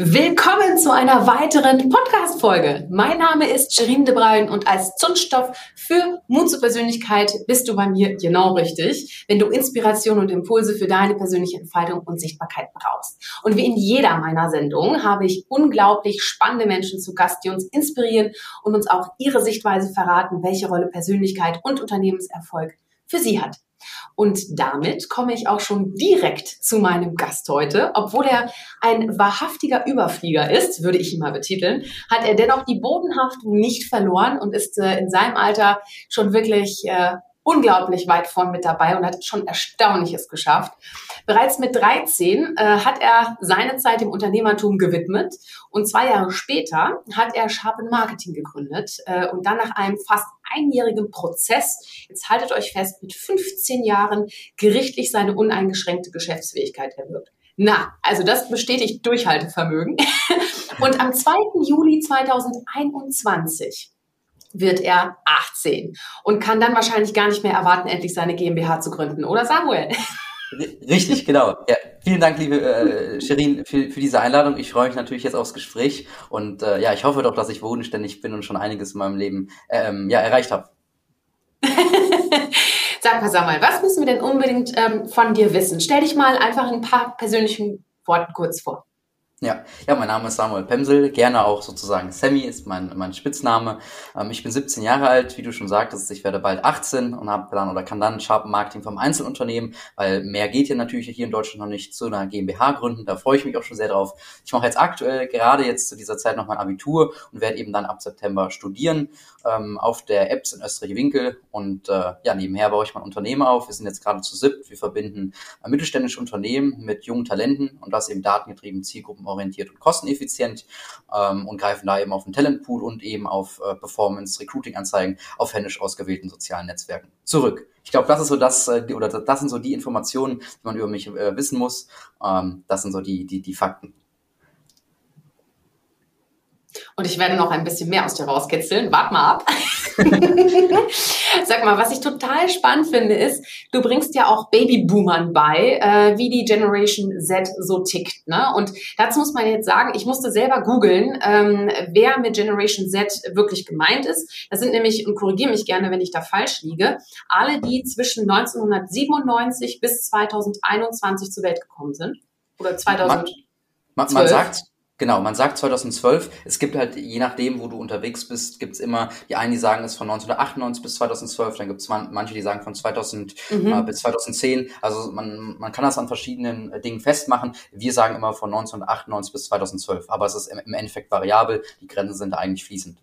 Willkommen zu einer weiteren Podcast-Folge. Mein Name ist Shirin de Bruyn und als Zündstoff für Mut zur Persönlichkeit bist du bei mir genau richtig, wenn du Inspiration und Impulse für deine persönliche Entfaltung und Sichtbarkeit brauchst. Und wie in jeder meiner Sendungen habe ich unglaublich spannende Menschen zu Gast, die uns inspirieren und uns auch ihre Sichtweise verraten, welche Rolle Persönlichkeit und Unternehmenserfolg für sie hat. Und damit komme ich auch schon direkt zu meinem Gast heute. Obwohl er ein wahrhaftiger Überflieger ist, würde ich ihn mal betiteln, hat er dennoch die Bodenhaftung nicht verloren und ist äh, in seinem Alter schon wirklich äh, unglaublich weit vorn mit dabei und hat schon Erstaunliches geschafft. Bereits mit 13 äh, hat er seine Zeit dem Unternehmertum gewidmet und zwei Jahre später hat er Sharpen Marketing gegründet äh, und dann nach einem fast einjährigen Prozess, jetzt haltet euch fest, mit 15 Jahren gerichtlich seine uneingeschränkte Geschäftsfähigkeit erwirkt. Na, also das bestätigt Durchhaltevermögen. Und am 2. Juli 2021 wird er 18 und kann dann wahrscheinlich gar nicht mehr erwarten, endlich seine GmbH zu gründen, oder Samuel? Richtig, genau. Ja, vielen Dank, liebe äh, Sherin, für, für diese Einladung. Ich freue mich natürlich jetzt aufs Gespräch und äh, ja, ich hoffe doch, dass ich wohnständig bin und schon einiges in meinem Leben ähm, ja, erreicht habe. Sag mal, sag mal, was müssen wir denn unbedingt ähm, von dir wissen? Stell dich mal einfach in ein paar persönlichen Worten kurz vor. Ja, ja, mein Name ist Samuel Pemsel, gerne auch sozusagen Sammy ist mein, mein Spitzname. Ähm, ich bin 17 Jahre alt, wie du schon sagtest, ich werde bald 18 und habe dann oder kann dann Sharpen Marketing vom Einzelunternehmen, weil mehr geht ja natürlich hier in Deutschland noch nicht zu einer GmbH gründen. Da freue ich mich auch schon sehr drauf. Ich mache jetzt aktuell gerade jetzt zu dieser Zeit noch mein Abitur und werde eben dann ab September studieren ähm, auf der Apps in Österreich-Winkel und äh, ja, nebenher baue ich mein Unternehmen auf. Wir sind jetzt gerade zu SIP. Wir verbinden mittelständische Unternehmen mit jungen Talenten und das eben datengetrieben, zielgruppenorientiert und kosteneffizient ähm, und greifen da eben auf den Talentpool und eben auf äh, Performance, Recruiting-Anzeigen auf händisch ausgewählten sozialen Netzwerken zurück. Ich glaube, das ist so das, äh, oder das sind so die Informationen, die man über mich äh, wissen muss. Ähm, das sind so die, die, die Fakten. Und ich werde noch ein bisschen mehr aus dir rauskitzeln. Wart mal ab. Sag mal, was ich total spannend finde, ist, du bringst ja auch Babyboomern bei, äh, wie die Generation Z so tickt. Ne? Und dazu muss man jetzt sagen, ich musste selber googeln, ähm, wer mit Generation Z wirklich gemeint ist. Das sind nämlich, und korrigiere mich gerne, wenn ich da falsch liege, alle, die zwischen 1997 bis 2021 zur Welt gekommen sind. Oder 2000. Man, man, man sagt, Genau, man sagt 2012. Es gibt halt, je nachdem, wo du unterwegs bist, gibt's immer, die einen, die sagen es von 1998 bis 2012, dann gibt's man, manche, die sagen von 2000 mhm. äh, bis 2010. Also man, man kann das an verschiedenen äh, Dingen festmachen. Wir sagen immer von 1998 bis 2012, aber es ist im, im Endeffekt variabel. Die Grenzen sind eigentlich fließend.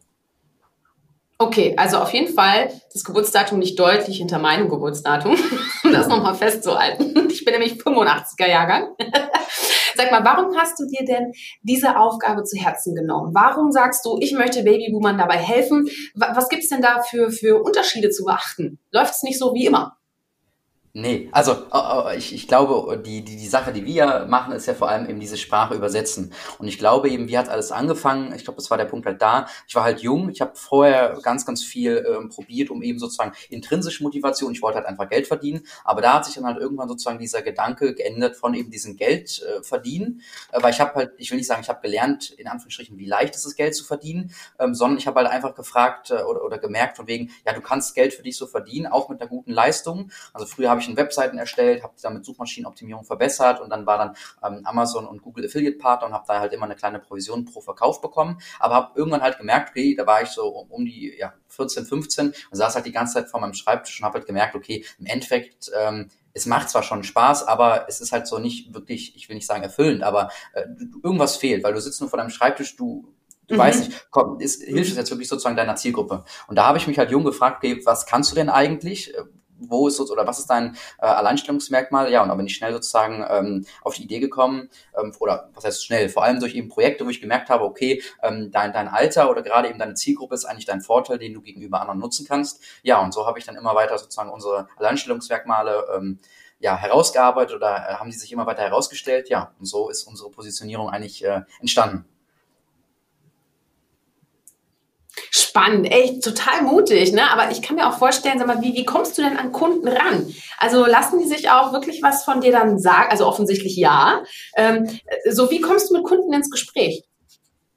Okay, also auf jeden Fall das Geburtsdatum nicht deutlich hinter meinem Geburtsdatum, um das nochmal festzuhalten. Ich bin nämlich 85er Jahrgang. Sag mal, warum hast du dir denn diese Aufgabe zu Herzen genommen? Warum sagst du, ich möchte Babyboomern dabei helfen? Was gibt's denn da für, für Unterschiede zu beachten? Läuft es nicht so wie immer? Nee, also ich, ich glaube, die, die, die Sache, die wir machen, ist ja vor allem eben diese Sprache übersetzen. Und ich glaube eben, wie hat alles angefangen? Ich glaube, das war der Punkt halt da. Ich war halt jung, ich habe vorher ganz, ganz viel ähm, probiert, um eben sozusagen intrinsische Motivation, ich wollte halt einfach Geld verdienen. Aber da hat sich dann halt irgendwann sozusagen dieser Gedanke geändert von eben diesem Geld äh, verdienen. Äh, weil ich habe halt, ich will nicht sagen, ich habe gelernt, in Anführungsstrichen, wie leicht ist es, Geld zu verdienen, ähm, sondern ich habe halt einfach gefragt äh, oder, oder gemerkt von wegen, ja, du kannst Geld für dich so verdienen, auch mit einer guten Leistung. Also früher habe ich ich Webseiten erstellt, habe damit Suchmaschinenoptimierung verbessert und dann war dann ähm, Amazon und Google Affiliate Partner und habe da halt immer eine kleine Provision pro Verkauf bekommen, aber habe irgendwann halt gemerkt, okay, da war ich so um, um die ja, 14, 15 und saß halt die ganze Zeit vor meinem Schreibtisch und habe halt gemerkt, okay, im Endeffekt ähm, es macht zwar schon Spaß, aber es ist halt so nicht wirklich, ich will nicht sagen erfüllend, aber äh, irgendwas fehlt, weil du sitzt nur vor deinem Schreibtisch, du Du mhm. weißt nicht, komm, ist, hilft es jetzt wirklich sozusagen deiner Zielgruppe? Und da habe ich mich halt jung gefragt, okay, was kannst du denn eigentlich? Wo ist oder was ist dein äh, Alleinstellungsmerkmal? Ja, und da bin ich schnell sozusagen ähm, auf die Idee gekommen, ähm, oder was heißt schnell, vor allem durch eben Projekte, wo ich gemerkt habe, okay, ähm, dein, dein Alter oder gerade eben deine Zielgruppe ist eigentlich dein Vorteil, den du gegenüber anderen nutzen kannst. Ja, und so habe ich dann immer weiter sozusagen unsere Alleinstellungsmerkmale ähm, ja, herausgearbeitet oder äh, haben die sich immer weiter herausgestellt. Ja, und so ist unsere Positionierung eigentlich äh, entstanden. Spannend, echt total mutig, ne? Aber ich kann mir auch vorstellen, sag mal, wie, wie kommst du denn an Kunden ran? Also lassen die sich auch wirklich was von dir dann sagen? Also offensichtlich ja. Ähm, so wie kommst du mit Kunden ins Gespräch?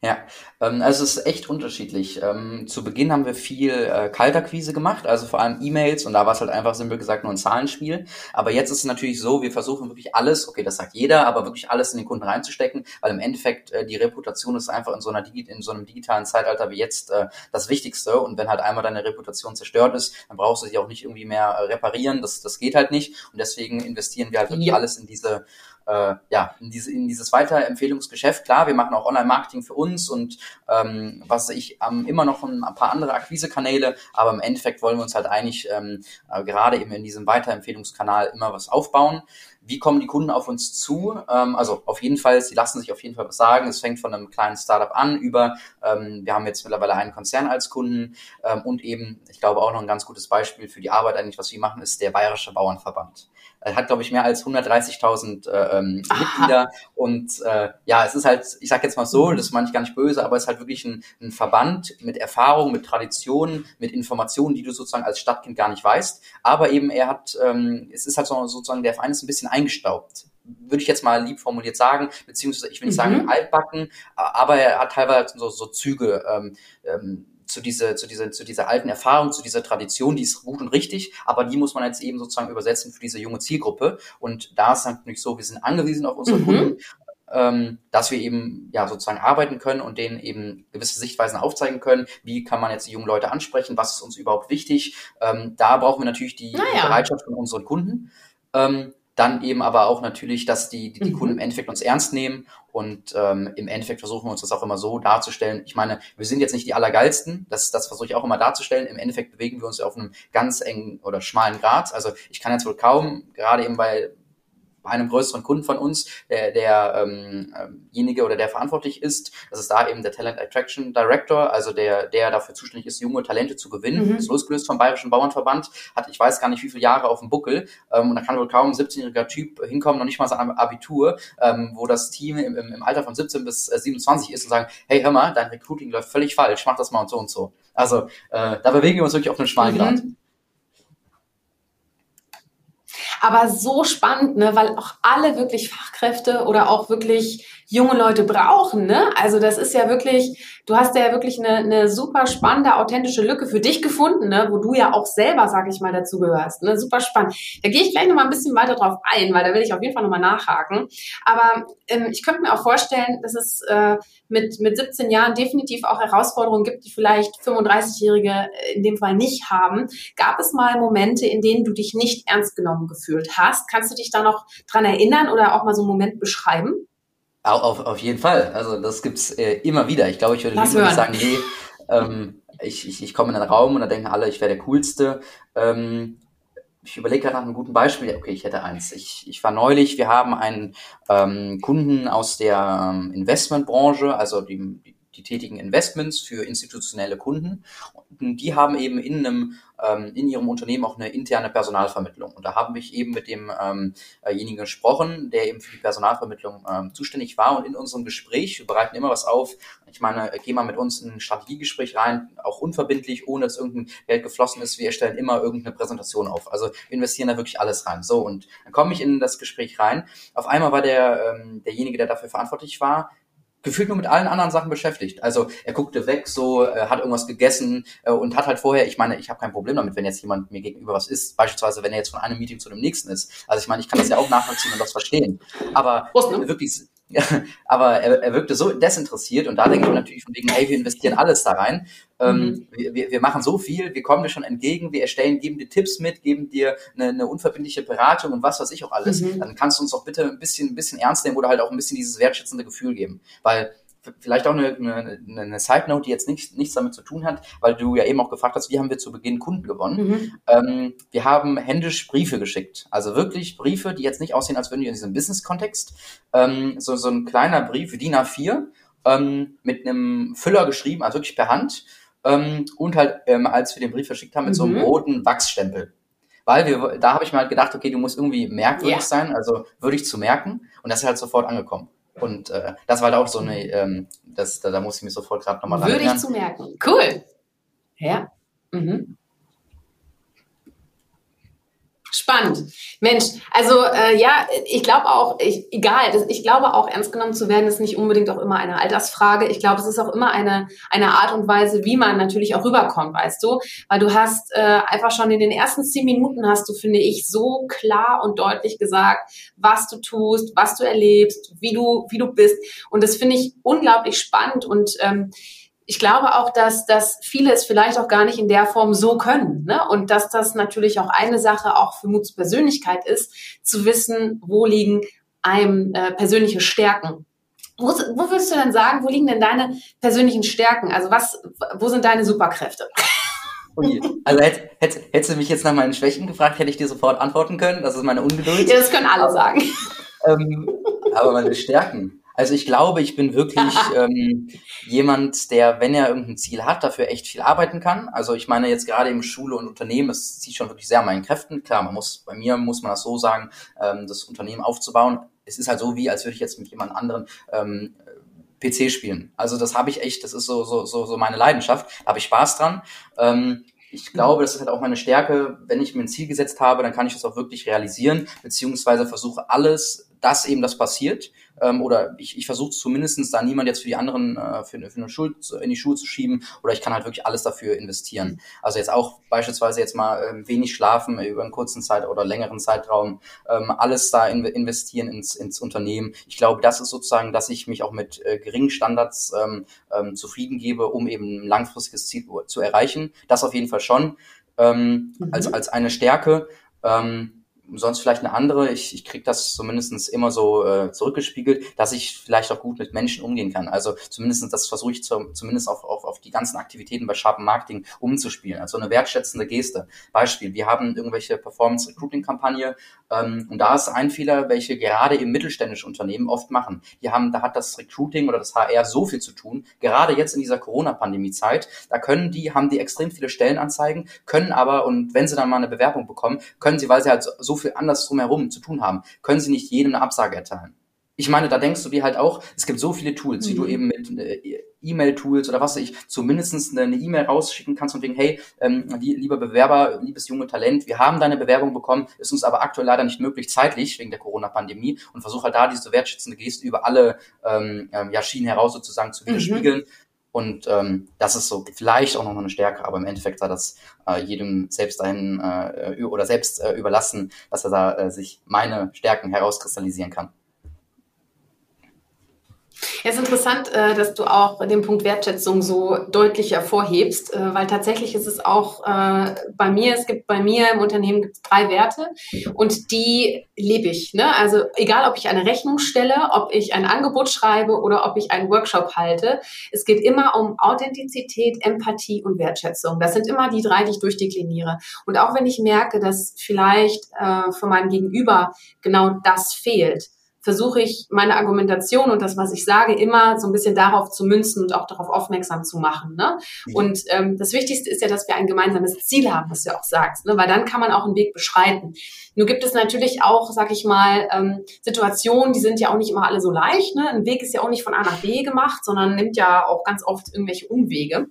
Ja, ähm, also es ist echt unterschiedlich. Ähm, zu Beginn haben wir viel äh, Kaltakquise gemacht, also vor allem E-Mails und da war es halt einfach simpel gesagt nur ein Zahlenspiel. Aber jetzt ist es natürlich so, wir versuchen wirklich alles, okay, das sagt jeder, aber wirklich alles in den Kunden reinzustecken, weil im Endeffekt äh, die Reputation ist einfach in so einer Digi in so einem digitalen Zeitalter wie jetzt äh, das Wichtigste. Und wenn halt einmal deine Reputation zerstört ist, dann brauchst du sie auch nicht irgendwie mehr äh, reparieren. Das, das geht halt nicht. Und deswegen investieren wir halt wirklich ja. alles in diese äh, ja, in, diese, in dieses Weiterempfehlungsgeschäft. Klar, wir machen auch Online-Marketing für uns und ähm, was ich ähm, immer noch ein, paar andere Akquisekanäle, aber im Endeffekt wollen wir uns halt eigentlich ähm, äh, gerade eben in diesem Weiterempfehlungskanal immer was aufbauen. Wie kommen die Kunden auf uns zu? Ähm, also auf jeden Fall, sie lassen sich auf jeden Fall was sagen. Es fängt von einem kleinen Startup an über, ähm, wir haben jetzt mittlerweile einen Konzern als Kunden ähm, und eben, ich glaube auch noch ein ganz gutes Beispiel für die Arbeit eigentlich, was wir machen, ist der Bayerische Bauernverband. Er hat, glaube ich, mehr als 130.000 äh, ähm, Mitglieder. Und äh, ja, es ist halt, ich sage jetzt mal so, das meine ich gar nicht böse, aber es ist halt wirklich ein, ein Verband mit Erfahrung, mit Traditionen, mit Informationen, die du sozusagen als Stadtkind gar nicht weißt. Aber eben er hat, ähm, es ist halt so, sozusagen, der Verein ist ein bisschen eingestaubt würde ich jetzt mal lieb formuliert sagen, beziehungsweise ich will nicht mhm. sagen altbacken, aber er hat teilweise so, so Züge. Ähm, ähm, zu dieser, zu dieser, zu dieser alten Erfahrung, zu dieser Tradition, die ist gut und richtig, aber die muss man jetzt eben sozusagen übersetzen für diese junge Zielgruppe. Und da ist natürlich so, wir sind angewiesen auf unsere mhm. Kunden, ähm, dass wir eben ja sozusagen arbeiten können und denen eben gewisse Sichtweisen aufzeigen können. Wie kann man jetzt die jungen Leute ansprechen? Was ist uns überhaupt wichtig? Ähm, da brauchen wir natürlich die naja. Bereitschaft von unseren Kunden. Ähm, dann eben aber auch natürlich, dass die, die, die mhm. Kunden im Endeffekt uns ernst nehmen und ähm, im Endeffekt versuchen wir uns das auch immer so darzustellen. Ich meine, wir sind jetzt nicht die Allergeilsten, das, das versuche ich auch immer darzustellen. Im Endeffekt bewegen wir uns auf einem ganz engen oder schmalen Grad. Also ich kann jetzt wohl kaum, gerade eben bei, bei einem größeren Kunden von uns, der derjenige ähm, oder der verantwortlich ist, das ist da eben der Talent Attraction Director, also der, der dafür zuständig ist, junge Talente zu gewinnen, mhm. ist losgelöst vom Bayerischen Bauernverband, hat ich weiß gar nicht wie viele Jahre auf dem Buckel ähm, und da kann wohl kaum ein 17-jähriger Typ hinkommen, noch nicht mal sein Abitur, ähm, wo das Team im, im, Alter von 17 bis äh, 27 ist und sagen, hey hör mal, dein Recruiting läuft völlig falsch, mach das mal und so und so. Also äh, da bewegen wir uns wirklich auf einem schmalen mhm. Grad. Aber so spannend, ne, weil auch alle wirklich Fachkräfte oder auch wirklich junge Leute brauchen. Ne? Also das ist ja wirklich, du hast ja wirklich eine, eine super spannende, authentische Lücke für dich gefunden, ne? wo du ja auch selber, sag ich mal, dazu gehörst. Ne? Super spannend. Da gehe ich gleich nochmal ein bisschen weiter drauf ein, weil da will ich auf jeden Fall nochmal nachhaken. Aber ähm, ich könnte mir auch vorstellen, dass es äh, mit, mit 17 Jahren definitiv auch Herausforderungen gibt, die vielleicht 35-Jährige äh, in dem Fall nicht haben. Gab es mal Momente, in denen du dich nicht ernst genommen gefühlt hast? Kannst du dich da noch dran erinnern oder auch mal so einen Moment beschreiben? Auf, auf jeden Fall. Also das gibt's äh, immer wieder. Ich glaube, ich würde lieber sagen, nee, ähm, ich, ich, ich komme in einen Raum und da denken alle, ich wäre der Coolste. Ähm, ich überlege gerade nach einem guten Beispiel. Okay, ich hätte eins. Ich, ich war neulich, wir haben einen ähm, Kunden aus der ähm, Investmentbranche, also die, die die tätigen Investments für institutionelle Kunden. Und die haben eben in einem ähm, in ihrem Unternehmen auch eine interne Personalvermittlung. Und da habe ich eben mit demjenigen ähm, gesprochen, der eben für die Personalvermittlung ähm, zuständig war. Und in unserem Gespräch, wir bereiten immer was auf. Ich meine, geh mal mit uns in ein Strategiegespräch rein, auch unverbindlich, ohne dass irgendein Geld geflossen ist. Wir erstellen immer irgendeine Präsentation auf. Also wir investieren da wirklich alles rein. So, und dann komme ich in das Gespräch rein. Auf einmal war der, ähm, derjenige, der dafür verantwortlich war, gefühlt nur mit allen anderen Sachen beschäftigt. Also er guckte weg, so äh, hat irgendwas gegessen äh, und hat halt vorher, ich meine, ich habe kein Problem damit, wenn jetzt jemand mir gegenüber was isst, beispielsweise wenn er jetzt von einem Meeting zu dem nächsten ist. Also ich meine, ich kann das ja auch nachvollziehen und das verstehen. Aber ne? wirklich aber er, er wirkte so desinteressiert und da denke ich mir natürlich von wegen, hey, wir investieren alles da rein. Ähm, mhm. wir, wir machen so viel, wir kommen dir schon entgegen, wir erstellen, geben dir Tipps mit, geben dir eine, eine unverbindliche Beratung und was weiß ich auch alles. Mhm. Dann kannst du uns doch bitte ein bisschen, ein bisschen ernst nehmen oder halt auch ein bisschen dieses wertschätzende Gefühl geben. Weil vielleicht auch eine, eine, eine Side Note, die jetzt nicht, nichts damit zu tun hat, weil du ja eben auch gefragt hast, wie haben wir zu Beginn Kunden gewonnen? Mhm. Ähm, wir haben händisch Briefe geschickt. Also wirklich Briefe, die jetzt nicht aussehen, als würden die in diesem Business-Kontext. Ähm, so, so ein kleiner Brief, DIN A4, ähm, mit einem Füller geschrieben, also wirklich per Hand. Ähm, und halt, ähm, als wir den Brief verschickt haben, mit mhm. so einem mhm. roten Wachsstempel. Weil wir, da habe ich mal halt gedacht, okay, du musst irgendwie merkwürdig yeah. sein, also würdig zu merken. Und das ist halt sofort angekommen. Und äh, das war halt auch so eine, ähm, das, da, da muss ich mir sofort gerade nochmal Würde ich zu merken. Cool. Ja. Mhm. Spannend. Mensch, also äh, ja, ich glaube auch, ich, egal, das, ich glaube auch, ernst genommen zu werden, ist nicht unbedingt auch immer eine Altersfrage. Ich glaube, es ist auch immer eine, eine Art und Weise, wie man natürlich auch rüberkommt, weißt du? Weil du hast äh, einfach schon in den ersten zehn Minuten hast du, finde ich, so klar und deutlich gesagt, was du tust, was du erlebst, wie du, wie du bist. Und das finde ich unglaublich spannend und ähm, ich glaube auch, dass, dass viele es vielleicht auch gar nicht in der Form so können. Ne? Und dass das natürlich auch eine Sache auch für Muts Persönlichkeit ist, zu wissen, wo liegen einem äh, persönliche Stärken. Wo, wo würdest du denn sagen, wo liegen denn deine persönlichen Stärken? Also was, wo sind deine Superkräfte? Also hätt, hätt, hättest du mich jetzt nach meinen Schwächen gefragt, hätte ich dir sofort antworten können. Das ist meine Ungeduld. Ja, das können alle sagen. Ähm, aber meine Stärken. Also ich glaube, ich bin wirklich ähm, jemand, der, wenn er irgendein Ziel hat, dafür echt viel arbeiten kann. Also ich meine jetzt gerade im Schule und Unternehmen, es zieht schon wirklich sehr an meinen Kräften. Klar, man muss, bei mir muss man das so sagen, ähm, das Unternehmen aufzubauen. Es ist halt so wie, als würde ich jetzt mit jemand anderen ähm, PC spielen. Also das habe ich echt, das ist so, so, so, so meine Leidenschaft. Da habe ich Spaß dran. Ähm, ich glaube, das ist halt auch meine Stärke. Wenn ich mir ein Ziel gesetzt habe, dann kann ich das auch wirklich realisieren, beziehungsweise versuche alles, dass eben das passiert ähm, oder ich, ich versuche zumindestens da niemand jetzt für die anderen äh, für, für eine Schuld in die Schuhe zu schieben oder ich kann halt wirklich alles dafür investieren. Also jetzt auch beispielsweise jetzt mal ähm, wenig schlafen über einen kurzen Zeit oder längeren Zeitraum, ähm, alles da in, investieren ins, ins Unternehmen. Ich glaube, das ist sozusagen, dass ich mich auch mit äh, geringen Standards ähm, ähm, zufrieden gebe, um eben ein langfristiges Ziel zu erreichen. Das auf jeden Fall schon ähm, mhm. als, als eine Stärke. Ähm, sonst vielleicht eine andere. Ich, ich kriege das zumindestens immer so äh, zurückgespiegelt, dass ich vielleicht auch gut mit Menschen umgehen kann. Also zumindestens das versuche ich zu, zumindest auf, auf, auf die ganzen Aktivitäten bei Sharpen Marketing umzuspielen. Also eine wertschätzende Geste. Beispiel, wir haben irgendwelche Performance-Recruiting-Kampagne ähm, und da ist ein Fehler, welche gerade im mittelständischen Unternehmen oft machen. Die haben, da hat das Recruiting oder das HR so viel zu tun, gerade jetzt in dieser Corona-Pandemie-Zeit, da können die, haben die extrem viele Stellenanzeigen, können aber, und wenn sie dann mal eine Bewerbung bekommen, können sie, weil sie halt so viel anders drumherum zu tun haben, können sie nicht jedem eine Absage erteilen. Ich meine, da denkst du dir halt auch, es gibt so viele Tools, mhm. wie du mhm. eben mit äh, E-Mail-Tools oder was weiß ich, zumindest eine E-Mail rausschicken kannst und wegen, hey, ähm, lieber Bewerber, liebes junge Talent, wir haben deine Bewerbung bekommen, ist uns aber aktuell leider nicht möglich, zeitlich, wegen der Corona-Pandemie und versuch halt da diese wertschätzende Geste über alle ähm, ähm ja, Schienen heraus sozusagen zu mhm. widerspiegeln. Mhm. Und ähm, das ist so vielleicht auch noch eine Stärke, aber im Endeffekt sei das äh, jedem selbst dahin äh, oder selbst äh, überlassen, dass er da äh, sich meine Stärken herauskristallisieren kann. Es ist interessant, äh, dass du auch den Punkt Wertschätzung so deutlich hervorhebst, äh, weil tatsächlich ist es auch äh, bei mir, es gibt bei mir im Unternehmen gibt es drei Werte und die lebe ich. Ne? Also egal, ob ich eine Rechnung stelle, ob ich ein Angebot schreibe oder ob ich einen Workshop halte, es geht immer um Authentizität, Empathie und Wertschätzung. Das sind immer die drei, die ich durchdekliniere. Und auch wenn ich merke, dass vielleicht von meinem Gegenüber genau das fehlt, versuche ich meine Argumentation und das, was ich sage, immer so ein bisschen darauf zu münzen und auch darauf aufmerksam zu machen. Ne? Und ähm, das Wichtigste ist ja, dass wir ein gemeinsames Ziel haben, was du auch sagst, ne? weil dann kann man auch einen Weg beschreiten. Nur gibt es natürlich auch, sag ich mal, ähm, Situationen, die sind ja auch nicht immer alle so leicht. Ne? Ein Weg ist ja auch nicht von A nach B gemacht, sondern nimmt ja auch ganz oft irgendwelche Umwege.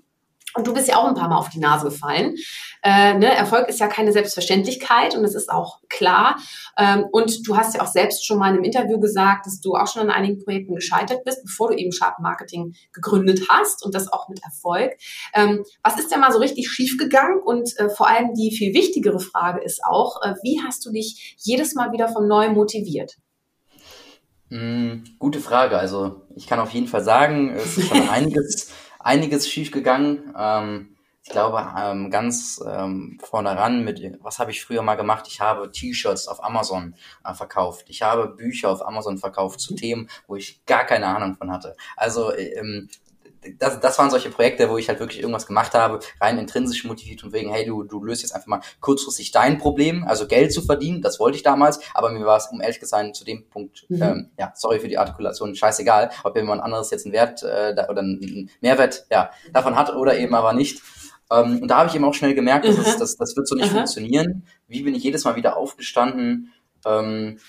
Und du bist ja auch ein paar Mal auf die Nase gefallen. Äh, ne? Erfolg ist ja keine Selbstverständlichkeit und das ist auch klar. Ähm, und du hast ja auch selbst schon mal in einem Interview gesagt, dass du auch schon an einigen Projekten gescheitert bist, bevor du eben Sharp Marketing gegründet hast und das auch mit Erfolg. Ähm, was ist denn mal so richtig schiefgegangen? Und äh, vor allem die viel wichtigere Frage ist auch, äh, wie hast du dich jedes Mal wieder von neu motiviert? Mm, gute Frage. Also ich kann auf jeden Fall sagen, es ist schon einiges einiges schiefgegangen. Ähm, ich glaube, ähm, ganz ähm, vorne ran mit, was habe ich früher mal gemacht? Ich habe T-Shirts auf Amazon äh, verkauft. Ich habe Bücher auf Amazon verkauft zu Themen, wo ich gar keine Ahnung von hatte. Also ähm, das, das waren solche Projekte, wo ich halt wirklich irgendwas gemacht habe, rein intrinsisch motiviert und wegen, hey, du, du löst jetzt einfach mal kurzfristig dein Problem, also Geld zu verdienen, das wollte ich damals, aber mir war es, um ehrlich gesagt, zu dem Punkt, mhm. ähm, ja, sorry für die Artikulation, scheißegal, ob jemand anderes jetzt einen Wert äh, oder einen Mehrwert ja, davon hat oder eben aber nicht. Ähm, und da habe ich eben auch schnell gemerkt, dass es, das, das wird so nicht Aha. funktionieren. Wie bin ich jedes Mal wieder aufgestanden? Ähm,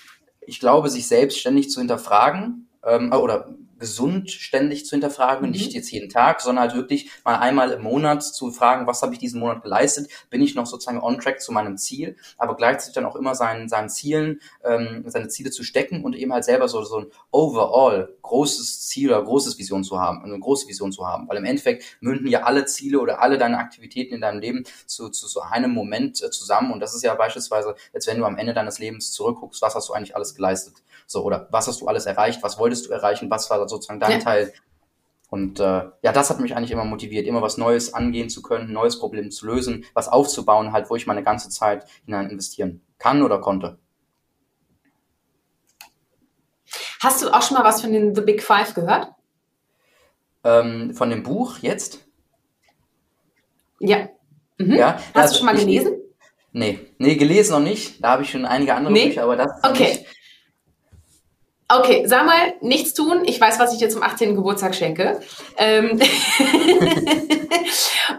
ich glaube, sich selbst ständig zu hinterfragen ähm, oder gesund ständig zu hinterfragen, mhm. nicht jetzt jeden Tag, sondern halt wirklich mal einmal im Monat zu fragen, was habe ich diesen Monat geleistet, bin ich noch sozusagen on track zu meinem Ziel, aber gleichzeitig dann auch immer seinen, seinen Zielen, ähm, seine Ziele zu stecken und eben halt selber so, so ein overall großes Ziel oder großes Vision zu haben, eine große Vision zu haben, weil im Endeffekt münden ja alle Ziele oder alle deine Aktivitäten in deinem Leben zu, zu so einem Moment äh, zusammen und das ist ja beispielsweise, jetzt wenn du am Ende deines Lebens zurückguckst, was hast du eigentlich alles geleistet? So, oder was hast du alles erreicht? Was wolltest du erreichen? Was war sozusagen dein ja. Teil? Und äh, ja, das hat mich eigentlich immer motiviert, immer was Neues angehen zu können, neues Problem zu lösen, was aufzubauen, halt, wo ich meine ganze Zeit hinein investieren kann oder konnte. Hast du auch schon mal was von den The Big Five gehört? Ähm, von dem Buch jetzt? Ja. Mhm. ja Hast also, du schon mal gelesen? Ich, nee, nee, gelesen noch nicht. Da habe ich schon einige andere nee? Bücher, aber das. Okay. Nicht. Okay, sag mal, nichts tun. Ich weiß, was ich dir zum 18. Geburtstag schenke. Ähm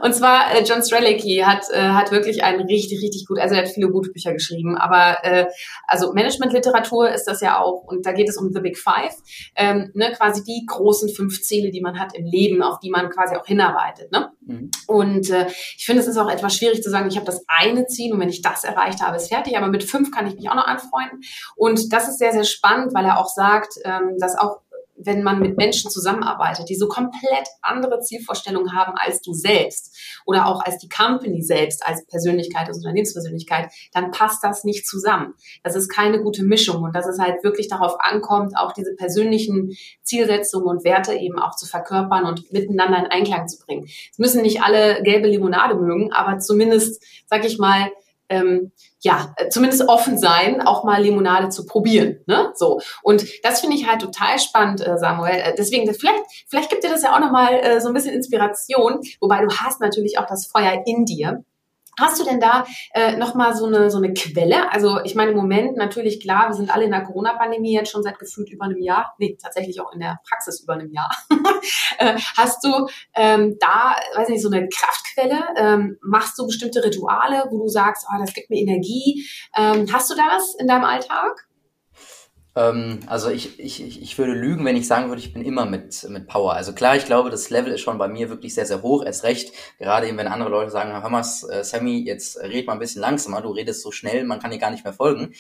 und zwar äh, John Strelicky hat, äh, hat wirklich einen richtig, richtig gut, also er hat viele gute Bücher geschrieben, aber äh, also Managementliteratur ist das ja auch und da geht es um The Big Five, ähm, ne, quasi die großen fünf Ziele, die man hat im Leben, auf die man quasi auch hinarbeitet. Ne? Mhm. Und äh, ich finde, es ist auch etwas schwierig zu sagen, ich habe das eine Ziel und wenn ich das erreicht habe, ist fertig, aber mit fünf kann ich mich auch noch anfreunden. Und das ist sehr, sehr spannend, weil er auch sagt, ähm, dass auch wenn man mit Menschen zusammenarbeitet, die so komplett andere Zielvorstellungen haben als du selbst oder auch als die Company selbst, als Persönlichkeit, als Unternehmenspersönlichkeit, dann passt das nicht zusammen. Das ist keine gute Mischung und dass es halt wirklich darauf ankommt, auch diese persönlichen Zielsetzungen und Werte eben auch zu verkörpern und miteinander in Einklang zu bringen. Es müssen nicht alle gelbe Limonade mögen, aber zumindest, sag ich mal, ähm, ja, zumindest offen sein, auch mal Limonade zu probieren. Ne? So. Und das finde ich halt total spannend, äh, Samuel. Äh, deswegen, vielleicht, vielleicht gibt dir das ja auch nochmal äh, so ein bisschen Inspiration, wobei du hast natürlich auch das Feuer in dir. Hast du denn da äh, nochmal so eine, so eine Quelle? Also ich meine, im Moment natürlich klar, wir sind alle in der Corona-Pandemie jetzt schon seit gefühlt über einem Jahr. Nee, tatsächlich auch in der Praxis über einem Jahr. äh, hast du ähm, da, weiß nicht, so eine Kraftquelle? Ähm, machst du bestimmte Rituale, wo du sagst, oh, das gibt mir Energie? Ähm, hast du da was in deinem Alltag? Ähm, also ich, ich, ich würde lügen, wenn ich sagen würde, ich bin immer mit, mit Power. Also klar, ich glaube, das Level ist schon bei mir wirklich sehr, sehr hoch. Erst recht, gerade eben, wenn andere Leute sagen, hör mal, äh, Sammy, jetzt red mal ein bisschen langsamer, du redest so schnell, man kann dir gar nicht mehr folgen.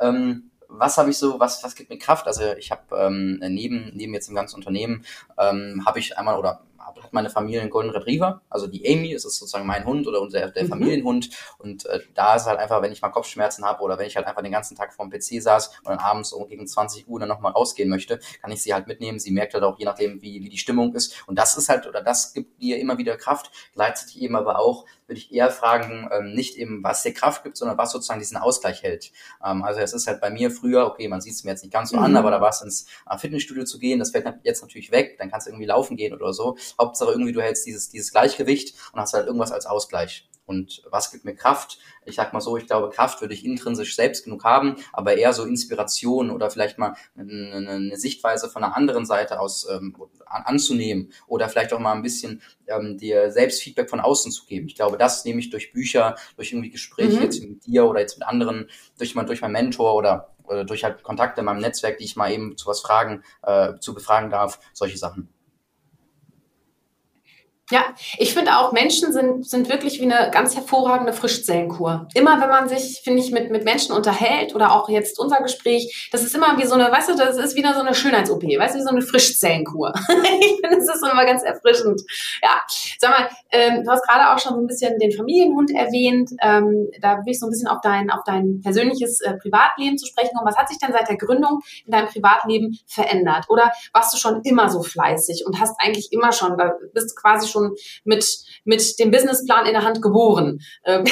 Ähm, was habe ich so, was, was gibt mir Kraft? Also ich habe ähm, neben, neben jetzt dem ganzen Unternehmen, ähm, habe ich einmal oder hat meine Familie einen Golden Retriever, also die Amy, das ist sozusagen mein Hund oder unser, der mhm. Familienhund. Und äh, da ist halt einfach, wenn ich mal Kopfschmerzen habe oder wenn ich halt einfach den ganzen Tag vorm PC saß und dann abends so gegen 20 Uhr dann nochmal rausgehen möchte, kann ich sie halt mitnehmen. Sie merkt halt auch, je nachdem, wie, wie die Stimmung ist. Und das ist halt, oder das gibt ihr immer wieder Kraft. Gleichzeitig eben aber auch, würde ich eher fragen, ähm, nicht eben, was dir Kraft gibt, sondern was sozusagen diesen Ausgleich hält. Ähm, also es ist halt bei mir früher, okay, man sieht es mir jetzt nicht ganz so mhm. an, aber da war es ins äh, Fitnessstudio zu gehen, das fällt jetzt natürlich weg, dann kannst du irgendwie laufen gehen oder so. Hauptsache irgendwie, du hältst dieses, dieses Gleichgewicht und hast halt irgendwas als Ausgleich. Und was gibt mir Kraft? Ich sag mal so, ich glaube, Kraft würde ich intrinsisch selbst genug haben, aber eher so Inspiration oder vielleicht mal eine, eine Sichtweise von einer anderen Seite aus ähm, anzunehmen oder vielleicht auch mal ein bisschen ähm, dir selbst Feedback von außen zu geben. Ich glaube, das nehme ich durch Bücher, durch irgendwie Gespräche mhm. jetzt mit dir oder jetzt mit anderen, durch mein, durch meinen Mentor oder, oder durch halt Kontakte in meinem Netzwerk, die ich mal eben zu was fragen, äh, zu befragen darf, solche Sachen. Ja, ich finde auch, Menschen sind, sind wirklich wie eine ganz hervorragende Frischzellenkur. Immer wenn man sich, finde ich, mit, mit Menschen unterhält oder auch jetzt unser Gespräch, das ist immer wie so eine, weißt du, das ist wieder so eine Schönheits-OP, weißt du, wie so eine Frischzellenkur. ich finde, es ist immer ganz erfrischend. Ja, sag mal, ähm, du hast gerade auch schon so ein bisschen den Familienhund erwähnt. Ähm, da will ich so ein bisschen auf dein, auf dein persönliches äh, Privatleben zu sprechen kommen. Was hat sich denn seit der Gründung in deinem Privatleben verändert? Oder warst du schon immer so fleißig und hast eigentlich immer schon, da bist quasi schon schon mit, mit dem Businessplan in der Hand geboren. Ähm.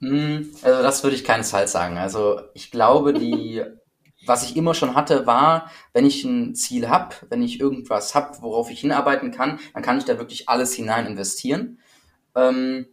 Hm, also das würde ich keinesfalls sagen. Also ich glaube, die, was ich immer schon hatte, war, wenn ich ein Ziel habe, wenn ich irgendwas habe, worauf ich hinarbeiten kann, dann kann ich da wirklich alles hinein investieren. Ähm,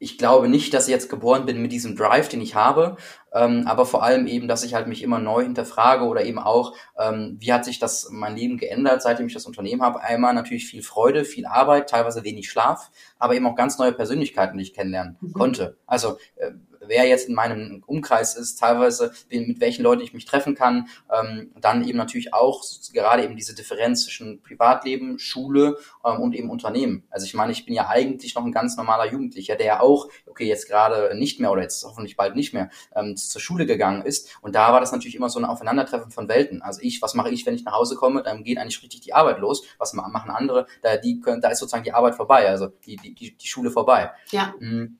ich glaube nicht, dass ich jetzt geboren bin mit diesem Drive, den ich habe, ähm, aber vor allem eben, dass ich halt mich immer neu hinterfrage oder eben auch, ähm, wie hat sich das mein Leben geändert, seitdem ich das Unternehmen habe. Einmal natürlich viel Freude, viel Arbeit, teilweise wenig Schlaf, aber eben auch ganz neue Persönlichkeiten, die ich kennenlernen mhm. konnte. Also äh, wer jetzt in meinem Umkreis ist, teilweise mit welchen Leuten ich mich treffen kann. Ähm, dann eben natürlich auch gerade eben diese Differenz zwischen Privatleben, Schule ähm, und eben Unternehmen. Also ich meine, ich bin ja eigentlich noch ein ganz normaler Jugendlicher, der ja auch, okay, jetzt gerade nicht mehr oder jetzt hoffentlich bald nicht mehr ähm, zur Schule gegangen ist. Und da war das natürlich immer so ein Aufeinandertreffen von Welten. Also ich, was mache ich, wenn ich nach Hause komme? Dann geht eigentlich richtig die Arbeit los. Was machen andere? Da, die können, da ist sozusagen die Arbeit vorbei, also die, die, die, Schule vorbei. Ja. Mm.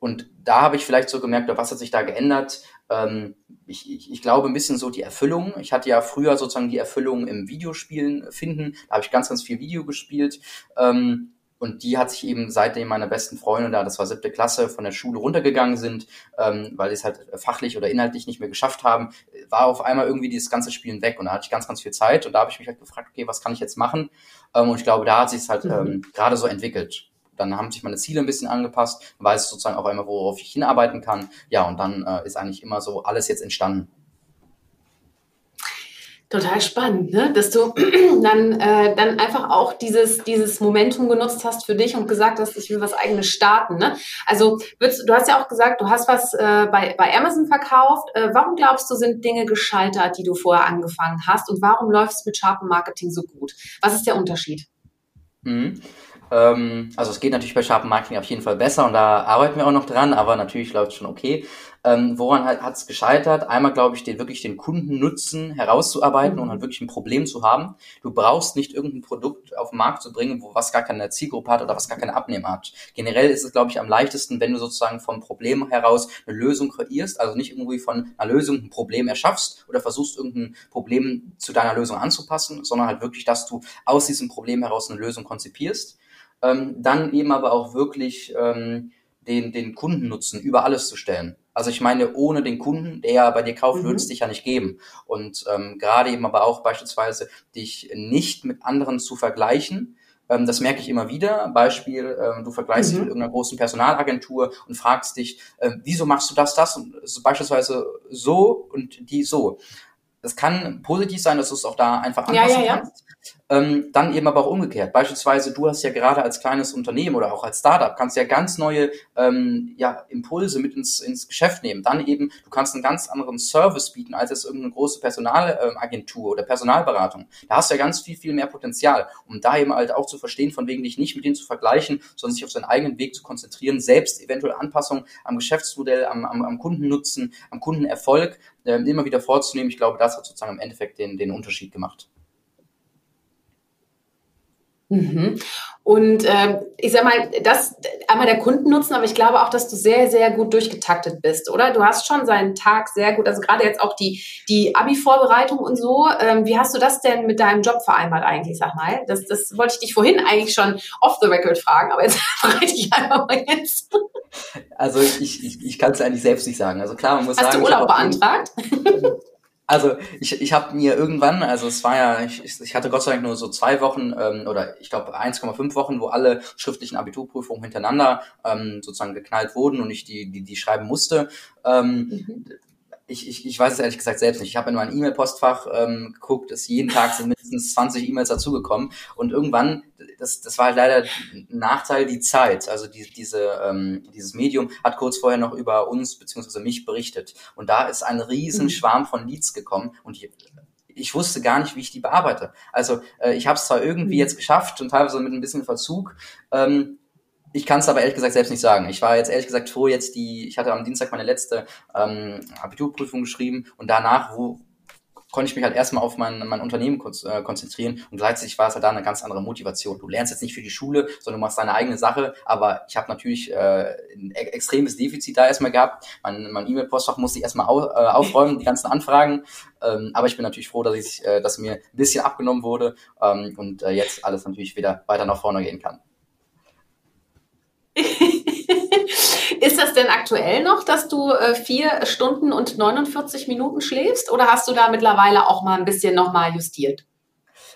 Und da habe ich vielleicht so gemerkt, was hat sich da geändert? Ähm, ich, ich, ich glaube ein bisschen so die Erfüllung. Ich hatte ja früher sozusagen die Erfüllung im Videospielen finden. Da habe ich ganz, ganz viel Video gespielt. Ähm, und die hat sich eben seitdem meine besten Freunde da, das war siebte Klasse, von der Schule runtergegangen sind, ähm, weil sie es halt fachlich oder inhaltlich nicht mehr geschafft haben, war auf einmal irgendwie dieses ganze Spielen weg. Und da hatte ich ganz, ganz viel Zeit. Und da habe ich mich halt gefragt, okay, was kann ich jetzt machen? Und ich glaube, da hat sich es halt mhm. gerade so entwickelt. Dann haben sich meine Ziele ein bisschen angepasst, weiß sozusagen auch einmal, worauf ich hinarbeiten kann. Ja, und dann äh, ist eigentlich immer so alles jetzt entstanden. Total spannend, ne? dass du dann, äh, dann einfach auch dieses, dieses Momentum genutzt hast für dich und gesagt hast, ich will was eigenes starten. Ne? Also würdest, du hast ja auch gesagt, du hast was äh, bei, bei Amazon verkauft. Äh, warum glaubst du, sind Dinge gescheitert, die du vorher angefangen hast? Und warum läuft es mit Sharpen Marketing so gut? Was ist der Unterschied? Mhm. Ähm, also es geht natürlich bei Sharpen Marketing auf jeden Fall besser und da arbeiten wir auch noch dran, aber natürlich läuft es schon okay. Ähm, woran hat es gescheitert? Einmal glaube ich, den, wirklich den Kundennutzen herauszuarbeiten mhm. und halt wirklich ein Problem zu haben. Du brauchst nicht irgendein Produkt auf den Markt zu bringen, wo was gar keine Zielgruppe hat oder was gar keine Abnehmer hat. Generell ist es, glaube ich, am leichtesten, wenn du sozusagen vom Problem heraus eine Lösung kreierst, also nicht irgendwie von einer Lösung ein Problem erschaffst oder versuchst irgendein Problem zu deiner Lösung anzupassen, sondern halt wirklich, dass du aus diesem Problem heraus eine Lösung konzipierst ähm, dann eben aber auch wirklich ähm, den, den Kundennutzen über alles zu stellen. Also ich meine, ohne den Kunden, der ja bei dir kauft, mhm. würde es dich ja nicht geben. Und ähm, gerade eben aber auch beispielsweise dich nicht mit anderen zu vergleichen, ähm, das merke ich immer wieder. Beispiel, ähm, du vergleichst mhm. dich mit irgendeiner großen Personalagentur und fragst dich, äh, wieso machst du das, das und beispielsweise so und die so. Das kann positiv sein, dass du es auch da einfach anpassen ja, ja, ja. kannst. Ähm, dann eben aber auch umgekehrt. Beispielsweise, du hast ja gerade als kleines Unternehmen oder auch als Startup, kannst ja ganz neue ähm, ja, Impulse mit ins, ins Geschäft nehmen. Dann eben, du kannst einen ganz anderen Service bieten, als es irgendeine große Personalagentur ähm, oder Personalberatung. Da hast du ja ganz viel, viel mehr Potenzial, um da eben halt auch zu verstehen, von wegen dich nicht mit denen zu vergleichen, sondern sich auf seinen eigenen Weg zu konzentrieren, selbst eventuell Anpassungen am Geschäftsmodell, am, am, am Kundennutzen, am Kundenerfolg immer wieder vorzunehmen. Ich glaube, das hat sozusagen im Endeffekt den, den Unterschied gemacht. Mhm. Und äh, ich sag mal, das einmal der Kundennutzen, aber ich glaube auch, dass du sehr, sehr gut durchgetaktet bist, oder? Du hast schon seinen Tag sehr gut, also gerade jetzt auch die, die Abi-Vorbereitung und so. Ähm, wie hast du das denn mit deinem Job vereinbart eigentlich, sag mal? Das, das wollte ich dich vorhin eigentlich schon off the record fragen, aber jetzt frage ich dich einfach mal jetzt. Also ich, ich, ich kann es eigentlich selbst nicht sagen. Also klar, man muss hast sagen. Hast du Urlaub beantragt? Also ich, ich habe mir irgendwann, also es war ja, ich, ich hatte Gott sei Dank nur so zwei Wochen ähm, oder ich glaube 1,5 Wochen, wo alle schriftlichen Abiturprüfungen hintereinander ähm, sozusagen geknallt wurden und ich die, die, die schreiben musste. Ähm, mhm ich, ich, ich weiß es ehrlich gesagt selbst nicht. Ich habe in mein E-Mail-Postfach ähm, geguckt, dass jeden Tag sind mindestens 20 E-Mails dazugekommen. Und irgendwann, das, das war halt leider ein Nachteil, die Zeit. Also die, diese, ähm, dieses Medium hat kurz vorher noch über uns beziehungsweise mich berichtet. Und da ist ein riesen mhm. Schwarm von Leads gekommen. Und ich, ich wusste gar nicht, wie ich die bearbeite. Also äh, ich habe es zwar irgendwie mhm. jetzt geschafft und teilweise mit ein bisschen Verzug, ähm, ich kann es aber ehrlich gesagt selbst nicht sagen. Ich war jetzt ehrlich gesagt froh, jetzt die, ich hatte am Dienstag meine letzte ähm, Abiturprüfung geschrieben und danach, wo konnte ich mich halt erstmal auf mein, mein Unternehmen äh, konzentrieren und gleichzeitig war es halt da eine ganz andere Motivation. Du lernst jetzt nicht für die Schule, sondern du machst deine eigene Sache, aber ich habe natürlich äh, ein e-, extremes Defizit da erstmal gehabt. Mein, mein E-Mail-Postfach musste ich erstmal au, äh, aufräumen, die ganzen Anfragen, ähm, aber ich bin natürlich froh, dass, ich, äh, dass mir ein bisschen abgenommen wurde ähm, und äh, jetzt alles natürlich wieder weiter nach vorne gehen kann. Ist das denn aktuell noch, dass du äh, vier Stunden und 49 Minuten schläfst oder hast du da mittlerweile auch mal ein bisschen nochmal justiert?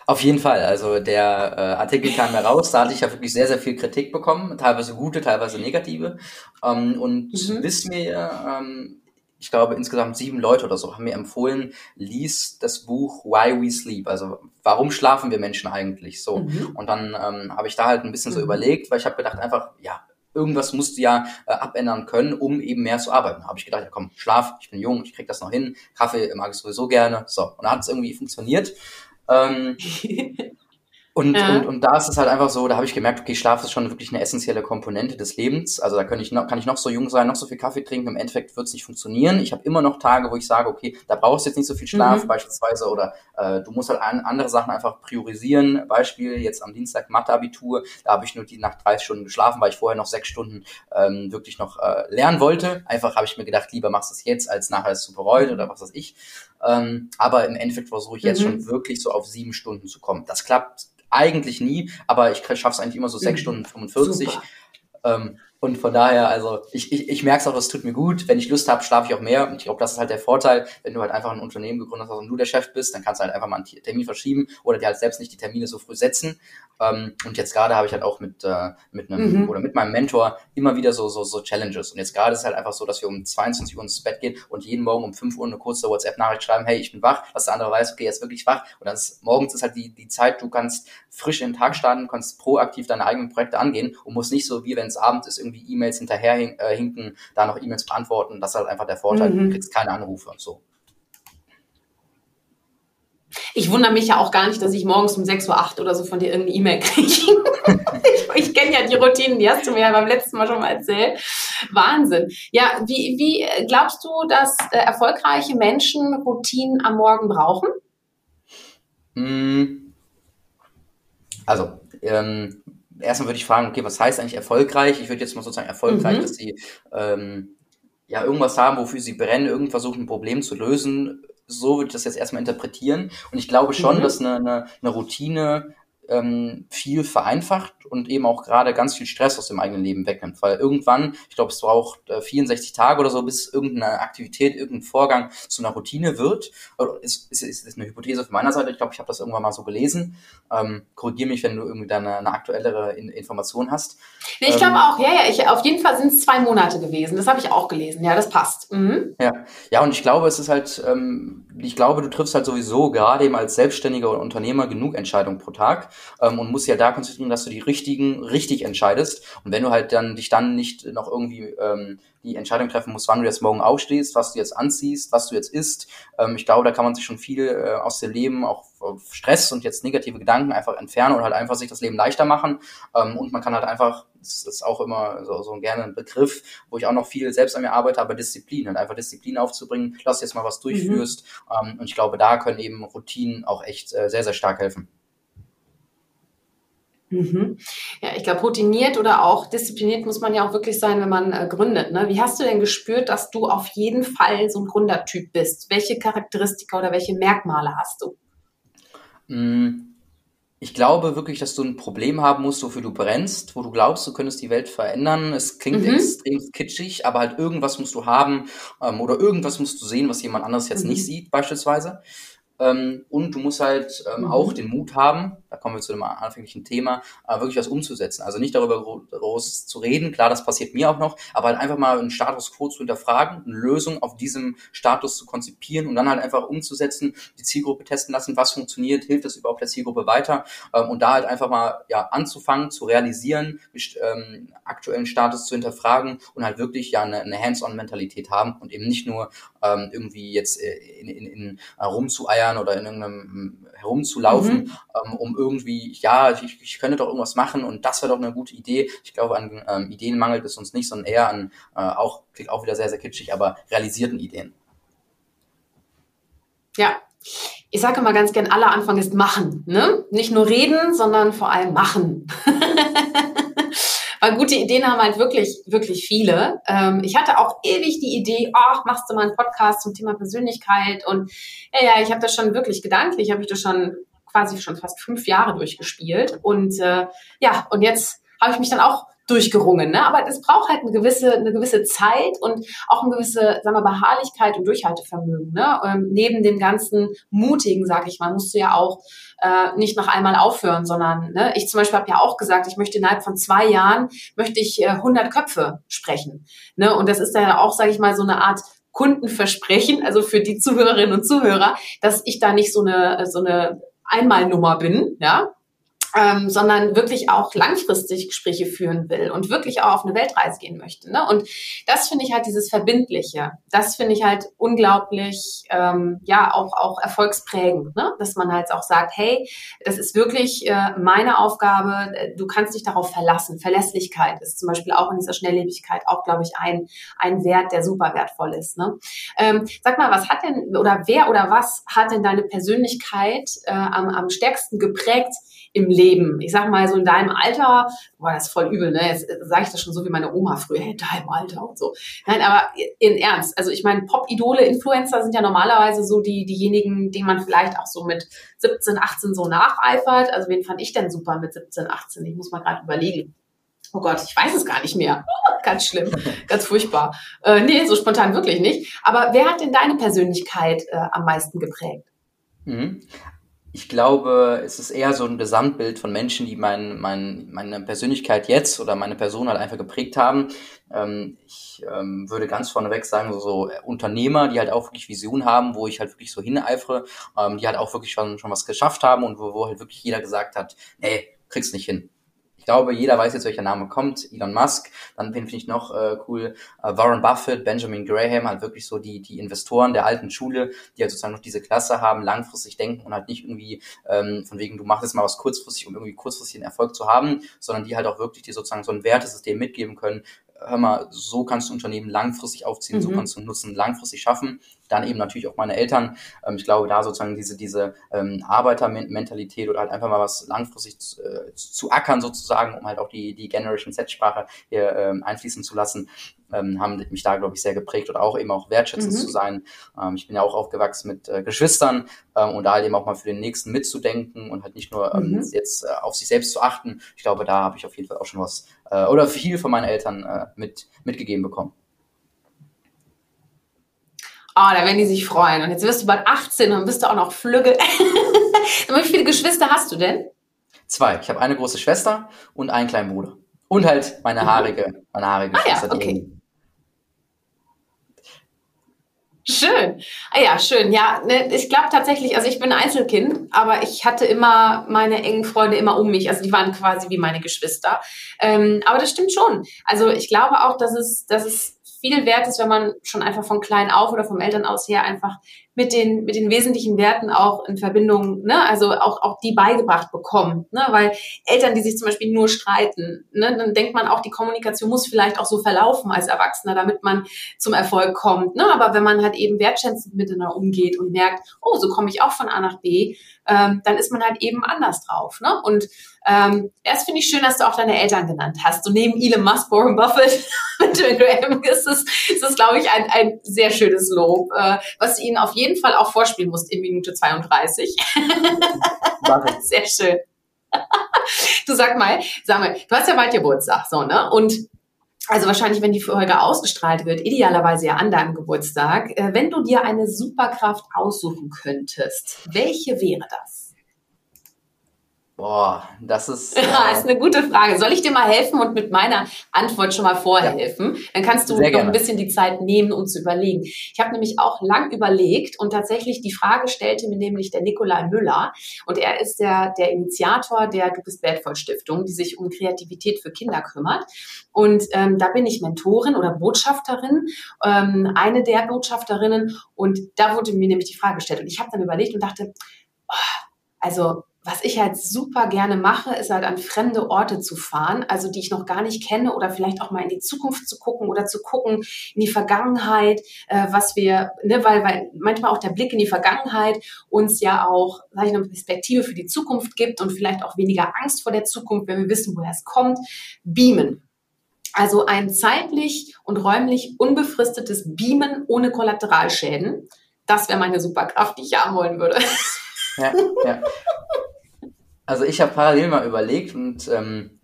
Auf jeden Fall. Also der äh, Artikel kam heraus, da hatte ich ja wirklich sehr, sehr viel Kritik bekommen, teilweise gute, teilweise negative. Ähm, und mhm. bis mir, ähm, ich glaube, insgesamt sieben Leute oder so haben mir empfohlen, lies das Buch Why We Sleep. Also warum schlafen wir Menschen eigentlich so? Mhm. Und dann ähm, habe ich da halt ein bisschen so mhm. überlegt, weil ich habe gedacht, einfach, ja, irgendwas musst du ja äh, abändern können, um eben mehr zu arbeiten. Habe ich gedacht, ja komm, schlaf, ich bin jung, ich krieg das noch hin, Kaffee mag ich sowieso gerne. So, und dann hat es irgendwie funktioniert. Ähm, Und, ja. und, und da ist es halt einfach so, da habe ich gemerkt, okay, Schlaf ist schon wirklich eine essentielle Komponente des Lebens. Also da kann ich noch, kann ich noch so jung sein, noch so viel Kaffee trinken, im Endeffekt wird es nicht funktionieren. Ich habe immer noch Tage, wo ich sage, okay, da brauchst du jetzt nicht so viel Schlaf mhm. beispielsweise oder äh, du musst halt an, andere Sachen einfach priorisieren. Beispiel jetzt am Dienstag Mathe-Abitur, da habe ich nur die nach 30 Stunden geschlafen, weil ich vorher noch sechs Stunden ähm, wirklich noch äh, lernen wollte. Einfach habe ich mir gedacht, lieber machst du es jetzt, als nachher es zu bereuen oder was weiß ich. Ähm, aber im Endeffekt versuche ich jetzt mhm. schon wirklich so auf sieben Stunden zu kommen. Das klappt eigentlich nie, aber ich schaffe es eigentlich immer so sechs mhm. Stunden 45. Ähm, und von daher, also ich, ich, ich merke es auch, es tut mir gut. Wenn ich Lust habe, schlafe ich auch mehr. Und ich glaube, das ist halt der Vorteil, wenn du halt einfach ein Unternehmen gegründet hast und du der Chef bist, dann kannst du halt einfach mal einen Termin verschieben oder dir halt selbst nicht die Termine so früh setzen. Ähm, und jetzt gerade habe ich halt auch mit, äh, mit einem mhm. oder mit meinem Mentor immer wieder so, so, so Challenges. Und jetzt gerade ist es halt einfach so, dass wir um 22 Uhr ins Bett gehen und jeden Morgen um 5 Uhr eine kurze WhatsApp-Nachricht schreiben, hey, ich bin wach, dass der andere weiß, okay, jetzt wirklich wach. Und dann ist morgens ist halt die, die Zeit, du kannst frisch in den Tag starten, kannst proaktiv deine eigenen Projekte angehen und musst nicht so wie wenn es Abend ist, irgendwie E-Mails hinterher äh, hinken, da noch E-Mails beantworten. Das ist halt einfach der Vorteil. Mhm. Du kriegst keine Anrufe und so. Ich wundere mich ja auch gar nicht, dass ich morgens um 6.08 Uhr oder so von dir irgendeine E-Mail kriege. ich, ich kenne ja die Routinen, die hast du mir ja beim letzten Mal schon mal erzählt. Wahnsinn. Ja, wie, wie glaubst du, dass äh, erfolgreiche Menschen Routinen am Morgen brauchen? Hm. Also, ähm, erstmal würde ich fragen, okay, was heißt eigentlich erfolgreich? Ich würde jetzt mal sozusagen erfolgreich, mhm. dass sie ähm, ja irgendwas haben, wofür sie brennen, irgend versuchen, ein Problem zu lösen. So würde ich das jetzt erstmal interpretieren. Und ich glaube schon, mhm. dass eine, eine, eine Routine ähm, viel vereinfacht und eben auch gerade ganz viel Stress aus dem eigenen Leben wegnimmt. Weil irgendwann, ich glaube, es braucht äh, 64 Tage oder so, bis irgendeine Aktivität, irgendein Vorgang zu einer Routine wird. Ist, ist, ist, ist eine Hypothese von meiner Seite. Ich glaube, ich habe das irgendwann mal so gelesen. Ähm, Korrigier mich, wenn du irgendwie da eine, eine aktuellere in, Information hast. Nee, ich glaube ähm, auch, ja, ja. Ich, auf jeden Fall sind es zwei Monate gewesen. Das habe ich auch gelesen. Ja, das passt. Mhm. Ja. ja, und ich glaube, es ist halt, ähm, ich glaube, du triffst halt sowieso gerade eben als Selbstständiger oder Unternehmer genug Entscheidungen pro Tag ähm, und musst ja da konzentrieren, dass du die richtigen richtig entscheidest. Und wenn du halt dann dich dann nicht noch irgendwie ähm, die Entscheidung treffen musst, wann du jetzt morgen aufstehst, was du jetzt anziehst, was du jetzt isst, ähm, ich glaube, da kann man sich schon viel äh, aus dem Leben, auch Stress und jetzt negative Gedanken einfach entfernen und halt einfach sich das Leben leichter machen. Ähm, und man kann halt einfach, das ist auch immer so, so gerne ein Begriff, wo ich auch noch viel selbst an mir arbeite, aber Disziplin, halt einfach Disziplin aufzubringen, lass jetzt mal was durchführst. Mhm. Ähm, und ich glaube, da können eben Routinen auch echt äh, sehr, sehr stark helfen. Mhm. Ja, ich glaube, routiniert oder auch diszipliniert muss man ja auch wirklich sein, wenn man äh, gründet. Ne? Wie hast du denn gespürt, dass du auf jeden Fall so ein Gründertyp bist? Welche Charakteristika oder welche Merkmale hast du? Mm, ich glaube wirklich, dass du ein Problem haben musst, wofür du brennst, wo du glaubst, du könntest die Welt verändern. Es klingt mhm. extrem kitschig, aber halt irgendwas musst du haben ähm, oder irgendwas musst du sehen, was jemand anderes jetzt mhm. nicht sieht, beispielsweise. Ähm, und du musst halt ähm, mhm. auch den Mut haben, da kommen wir zu dem anfänglichen Thema, äh, wirklich was umzusetzen. Also nicht darüber groß zu reden, klar, das passiert mir auch noch, aber halt einfach mal einen Status quo zu hinterfragen, eine Lösung auf diesem Status zu konzipieren und dann halt einfach umzusetzen, die Zielgruppe testen lassen, was funktioniert, hilft das überhaupt der Zielgruppe weiter ähm, und da halt einfach mal ja anzufangen, zu realisieren, ähm, aktuellen Status zu hinterfragen und halt wirklich ja eine, eine Hands-on-Mentalität haben und eben nicht nur ähm, irgendwie jetzt äh, in, in, in rumzueiern oder in irgendeinem herumzulaufen, mhm. ähm, um irgendwie, ja, ich, ich könnte doch irgendwas machen und das wäre doch eine gute Idee. Ich glaube, an ähm, Ideen mangelt es uns nicht, sondern eher an äh, auch, klingt auch wieder sehr, sehr kitschig, aber realisierten Ideen. Ja, ich sage immer ganz gern, aller Anfang ist machen. Ne? Nicht nur reden, sondern vor allem machen. Weil gute Ideen haben halt wirklich, wirklich viele. Ähm, ich hatte auch ewig die Idee, ach, machst du mal einen Podcast zum Thema Persönlichkeit und ja, ja, ich habe das schon wirklich gedanklich, habe ich das schon quasi schon fast fünf Jahre durchgespielt und äh, ja, und jetzt habe ich mich dann auch durchgerungen. Ne? Aber es braucht halt eine gewisse, eine gewisse Zeit und auch eine gewisse, sagen wir, Beharrlichkeit und Durchhaltevermögen. Ne? Ähm, neben dem ganzen Mutigen, sage ich mal, musst du ja auch äh, nicht noch einmal aufhören, sondern ne? ich zum Beispiel habe ja auch gesagt, ich möchte innerhalb von zwei Jahren möchte ich äh, 100 Köpfe sprechen. Ne? Und das ist ja auch, sage ich mal, so eine Art Kundenversprechen, also für die Zuhörerinnen und Zuhörer, dass ich da nicht so eine so eine Einmalnummer bin, ja, ähm, sondern wirklich auch langfristig Gespräche führen will und wirklich auch auf eine Weltreise gehen möchte. Ne? Und das finde ich halt dieses Verbindliche. Das finde ich halt unglaublich, ähm, ja, auch, auch erfolgsprägend, ne? dass man halt auch sagt, hey, das ist wirklich äh, meine Aufgabe, du kannst dich darauf verlassen. Verlässlichkeit ist zum Beispiel auch in dieser Schnelllebigkeit auch, glaube ich, ein, ein Wert, der super wertvoll ist. Ne? Ähm, sag mal, was hat denn, oder wer oder was hat denn deine Persönlichkeit äh, am, am stärksten geprägt im Leben. Ich sag mal so in deinem Alter, boah, das ist voll übel, ne? Jetzt sage ich das schon so wie meine Oma früher, hey, deinem Alter und so. Nein, aber in Ernst. Also ich meine, Pop-Idole, Influencer sind ja normalerweise so die, diejenigen, denen man vielleicht auch so mit 17, 18 so nacheifert. Also wen fand ich denn super mit 17, 18? Ich muss mal gerade überlegen. Oh Gott, ich weiß es gar nicht mehr. ganz schlimm, ganz furchtbar. Äh, nee, so spontan wirklich nicht. Aber wer hat denn deine Persönlichkeit äh, am meisten geprägt? Ich glaube, es ist eher so ein Gesamtbild von Menschen, die mein, mein, meine Persönlichkeit jetzt oder meine Person halt einfach geprägt haben. Ähm, ich ähm, würde ganz vorneweg sagen, so, so Unternehmer, die halt auch wirklich Vision haben, wo ich halt wirklich so hineifere, ähm, die halt auch wirklich schon, schon was geschafft haben und wo, wo halt wirklich jeder gesagt hat, nee, kriegst nicht hin. Ich glaube, jeder weiß jetzt, welcher Name kommt. Elon Musk, dann finde ich noch äh, cool, äh, Warren Buffett, Benjamin Graham, halt wirklich so die, die Investoren der alten Schule, die halt sozusagen noch diese Klasse haben, langfristig denken und halt nicht irgendwie ähm, von wegen, du machst jetzt mal was kurzfristig, um irgendwie kurzfristig einen Erfolg zu haben, sondern die halt auch wirklich dir sozusagen so ein Wertesystem mitgeben können, hör mal, so kannst du Unternehmen langfristig aufziehen, mhm. so kannst du Nutzen langfristig schaffen. Dann eben natürlich auch meine Eltern. Ähm, ich glaube, da sozusagen diese, diese ähm, Arbeitermentalität oder halt einfach mal was langfristig zu, äh, zu ackern sozusagen, um halt auch die, die Generation Z-Sprache hier ähm, einfließen zu lassen, ähm, haben mich da, glaube ich, sehr geprägt oder auch eben auch wertschätzend mhm. zu sein. Ähm, ich bin ja auch aufgewachsen mit äh, Geschwistern ähm, und da halt eben auch mal für den Nächsten mitzudenken und halt nicht nur ähm, mhm. jetzt äh, auf sich selbst zu achten. Ich glaube, da habe ich auf jeden Fall auch schon was äh, oder viel von meinen Eltern äh, mit, mitgegeben bekommen. Oh, da werden die sich freuen. Und jetzt wirst du bald 18 und bist du auch noch flügge. Wie viele Geschwister hast du denn? Zwei. Ich habe eine große Schwester und einen kleinen Bruder. Und halt meine mhm. haarige, meine haarige ah, Schwester, ja, okay. Schön. Ah ja, schön. Ja, ne, ich glaube tatsächlich, also ich bin Einzelkind, aber ich hatte immer meine engen Freunde immer um mich. Also die waren quasi wie meine Geschwister. Ähm, aber das stimmt schon. Also ich glaube auch, dass es, dass es viel wert ist, wenn man schon einfach von klein auf oder vom Eltern aus her einfach mit den, mit den wesentlichen Werten auch in Verbindung, ne, also auch, auch die beigebracht bekommen, ne, weil Eltern, die sich zum Beispiel nur streiten, ne, dann denkt man auch, die Kommunikation muss vielleicht auch so verlaufen als Erwachsener, damit man zum Erfolg kommt, ne, aber wenn man halt eben wertschätzend miteinander umgeht und merkt, oh, so komme ich auch von A nach B, ähm, dann ist man halt eben anders drauf, ne, und ähm, erst finde ich schön, dass du auch deine Eltern genannt hast. So neben Elon Musk, Warren Buffett und Graham ist es, ist es glaube ich, ein, ein sehr schönes Lob, äh, was du ihnen auf jeden Fall auch vorspielen musst in Minute 32. sehr schön. Du sag mal, sag mal, du hast ja bald Geburtstag, so, ne? Und also wahrscheinlich, wenn die Folge ausgestrahlt wird, idealerweise ja an deinem Geburtstag, äh, wenn du dir eine Superkraft aussuchen könntest, welche wäre das? Boah, das ist. Äh ja, ist eine gute Frage. Soll ich dir mal helfen und mit meiner Antwort schon mal vorhelfen? Ja. Dann kannst du noch ein bisschen die Zeit nehmen, um zu überlegen. Ich habe nämlich auch lang überlegt und tatsächlich die Frage stellte mir nämlich der Nikolai Müller und er ist der, der Initiator der Du bist wertvoll Stiftung, die sich um Kreativität für Kinder kümmert. Und ähm, da bin ich Mentorin oder Botschafterin, ähm, eine der Botschafterinnen. Und da wurde mir nämlich die Frage gestellt. Und ich habe dann überlegt und dachte, oh, also was ich halt super gerne mache, ist halt an fremde Orte zu fahren, also die ich noch gar nicht kenne oder vielleicht auch mal in die Zukunft zu gucken oder zu gucken in die Vergangenheit, äh, was wir, ne, weil, weil manchmal auch der Blick in die Vergangenheit uns ja auch, sag ich, eine Perspektive für die Zukunft gibt und vielleicht auch weniger Angst vor der Zukunft, wenn wir wissen, woher es kommt, beamen. Also ein zeitlich und räumlich unbefristetes Beamen ohne Kollateralschäden. Das wäre meine Superkraft, die ich haben wollen würde. Ja, ja. Also ich habe parallel mal überlegt und ähm,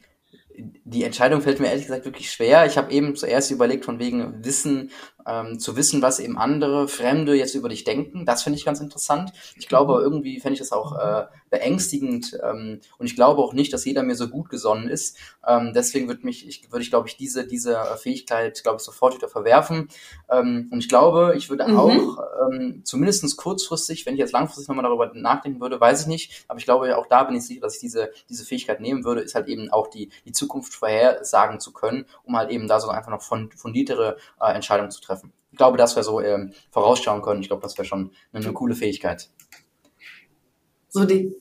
die Entscheidung fällt mir ehrlich gesagt wirklich schwer. Ich habe eben zuerst überlegt von wegen Wissen ähm, zu wissen, was eben andere Fremde jetzt über dich denken. Das finde ich ganz interessant. Ich glaube, mhm. irgendwie fände ich das auch äh, beängstigend ähm, und ich glaube auch nicht, dass jeder mir so gut gesonnen ist. Ähm, deswegen würde mich, ich, würde ich, glaube ich, diese, diese Fähigkeit, glaube ich, sofort wieder verwerfen. Ähm, und ich glaube, ich würde mhm. auch ähm, zumindest kurzfristig, wenn ich jetzt langfristig nochmal darüber nachdenken würde, weiß ich nicht, aber ich glaube, auch da bin ich sicher, dass ich diese, diese Fähigkeit nehmen würde, ist halt eben auch die, die Zukunft vorhersagen zu können, um halt eben da so einfach noch fundiertere äh, Entscheidungen zu treffen. Ich glaube, das wäre so ähm, vorausschauen können. Ich glaube, das wäre schon eine, eine coole Fähigkeit so die,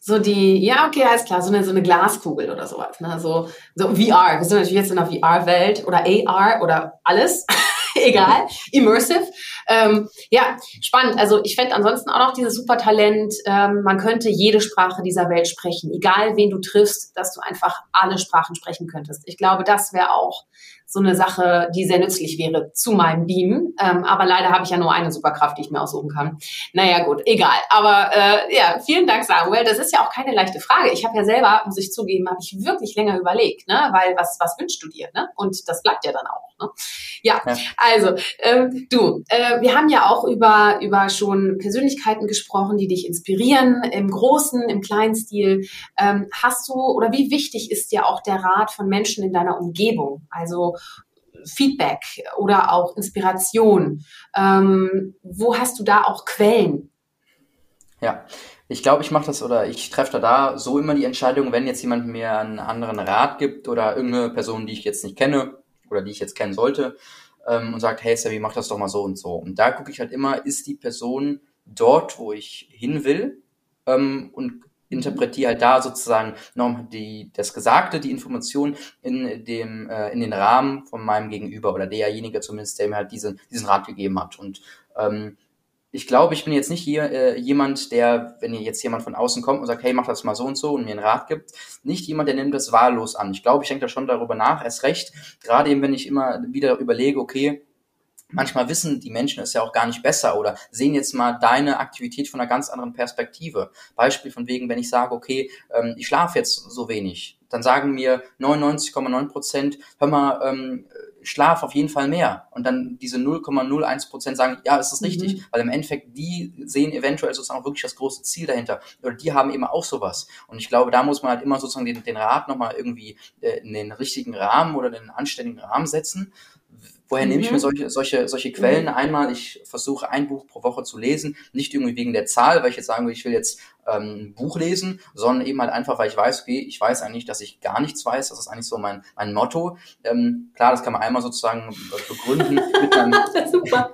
so die, ja, okay, alles klar, so eine, so eine Glaskugel oder sowas, ne? So, so VR. Wir sind natürlich jetzt in der VR-Welt oder AR oder alles. Egal. Immersive. Ähm, ja, spannend. Also ich fände ansonsten auch noch dieses Supertalent, ähm, man könnte jede Sprache dieser Welt sprechen, egal wen du triffst, dass du einfach alle Sprachen sprechen könntest. Ich glaube, das wäre auch so eine Sache, die sehr nützlich wäre zu meinem Beam. Ähm, aber leider habe ich ja nur eine Superkraft, die ich mir aussuchen kann. Naja, gut, egal. Aber äh, ja, vielen Dank, Samuel. Das ist ja auch keine leichte Frage. Ich habe ja selber, muss ich zugeben, habe ich wirklich länger überlegt, ne? Weil was, was wünschst du dir? Ne? Und das bleibt ja dann auch. Ne? Ja, ja. also ähm, du, äh, wir haben ja auch über, über schon Persönlichkeiten gesprochen, die dich inspirieren, im großen, im kleinen Stil. Ähm, hast du oder wie wichtig ist dir auch der Rat von Menschen in deiner Umgebung? Also Feedback oder auch Inspiration? Ähm, wo hast du da auch Quellen? Ja, ich glaube, ich mache das oder ich treffe da, so immer die Entscheidung, wenn jetzt jemand mir einen anderen Rat gibt oder irgendeine Person, die ich jetzt nicht kenne oder die ich jetzt kennen sollte ähm, und sagt, hey Sabi, mach das doch mal so und so. Und da gucke ich halt immer, ist die Person dort, wo ich hin will ähm, und interpretiere halt da sozusagen noch die, das Gesagte, die Information in dem, äh, in den Rahmen von meinem Gegenüber oder derjenige zumindest, der mir halt diesen, diesen Rat gegeben hat. Und ähm, ich glaube, ich bin jetzt nicht hier äh, jemand, der, wenn jetzt jemand von außen kommt und sagt, hey, mach das mal so und so und mir einen Rat gibt, nicht jemand, der nimmt das wahllos an. Ich glaube, ich denke da schon darüber nach, erst recht, gerade eben, wenn ich immer wieder überlege, okay, manchmal wissen die Menschen es ja auch gar nicht besser oder sehen jetzt mal deine Aktivität von einer ganz anderen Perspektive. Beispiel von wegen, wenn ich sage, okay, ähm, ich schlafe jetzt so wenig, dann sagen mir 99,9 Prozent, hör mal, ähm, schlaf auf jeden Fall mehr. Und dann diese 0,01 Prozent sagen, ja, ist das mhm. richtig, mhm. weil im Endeffekt die sehen eventuell sozusagen auch wirklich das große Ziel dahinter. Oder die haben eben auch sowas. Und ich glaube, da muss man halt immer sozusagen den, den Rat nochmal irgendwie äh, in den richtigen Rahmen oder den anständigen Rahmen setzen Woher nehme ich mir mhm. solche, solche, solche Quellen? Mhm. Einmal, ich versuche ein Buch pro Woche zu lesen, nicht irgendwie wegen der Zahl, weil ich jetzt sagen will, ich will jetzt ähm, Buch lesen, sondern eben halt einfach, weil ich weiß, okay, ich weiß eigentlich, dass ich gar nichts weiß. Das ist eigentlich so mein, mein Motto. Ähm, klar, das kann man einmal sozusagen begründen mit einem, Super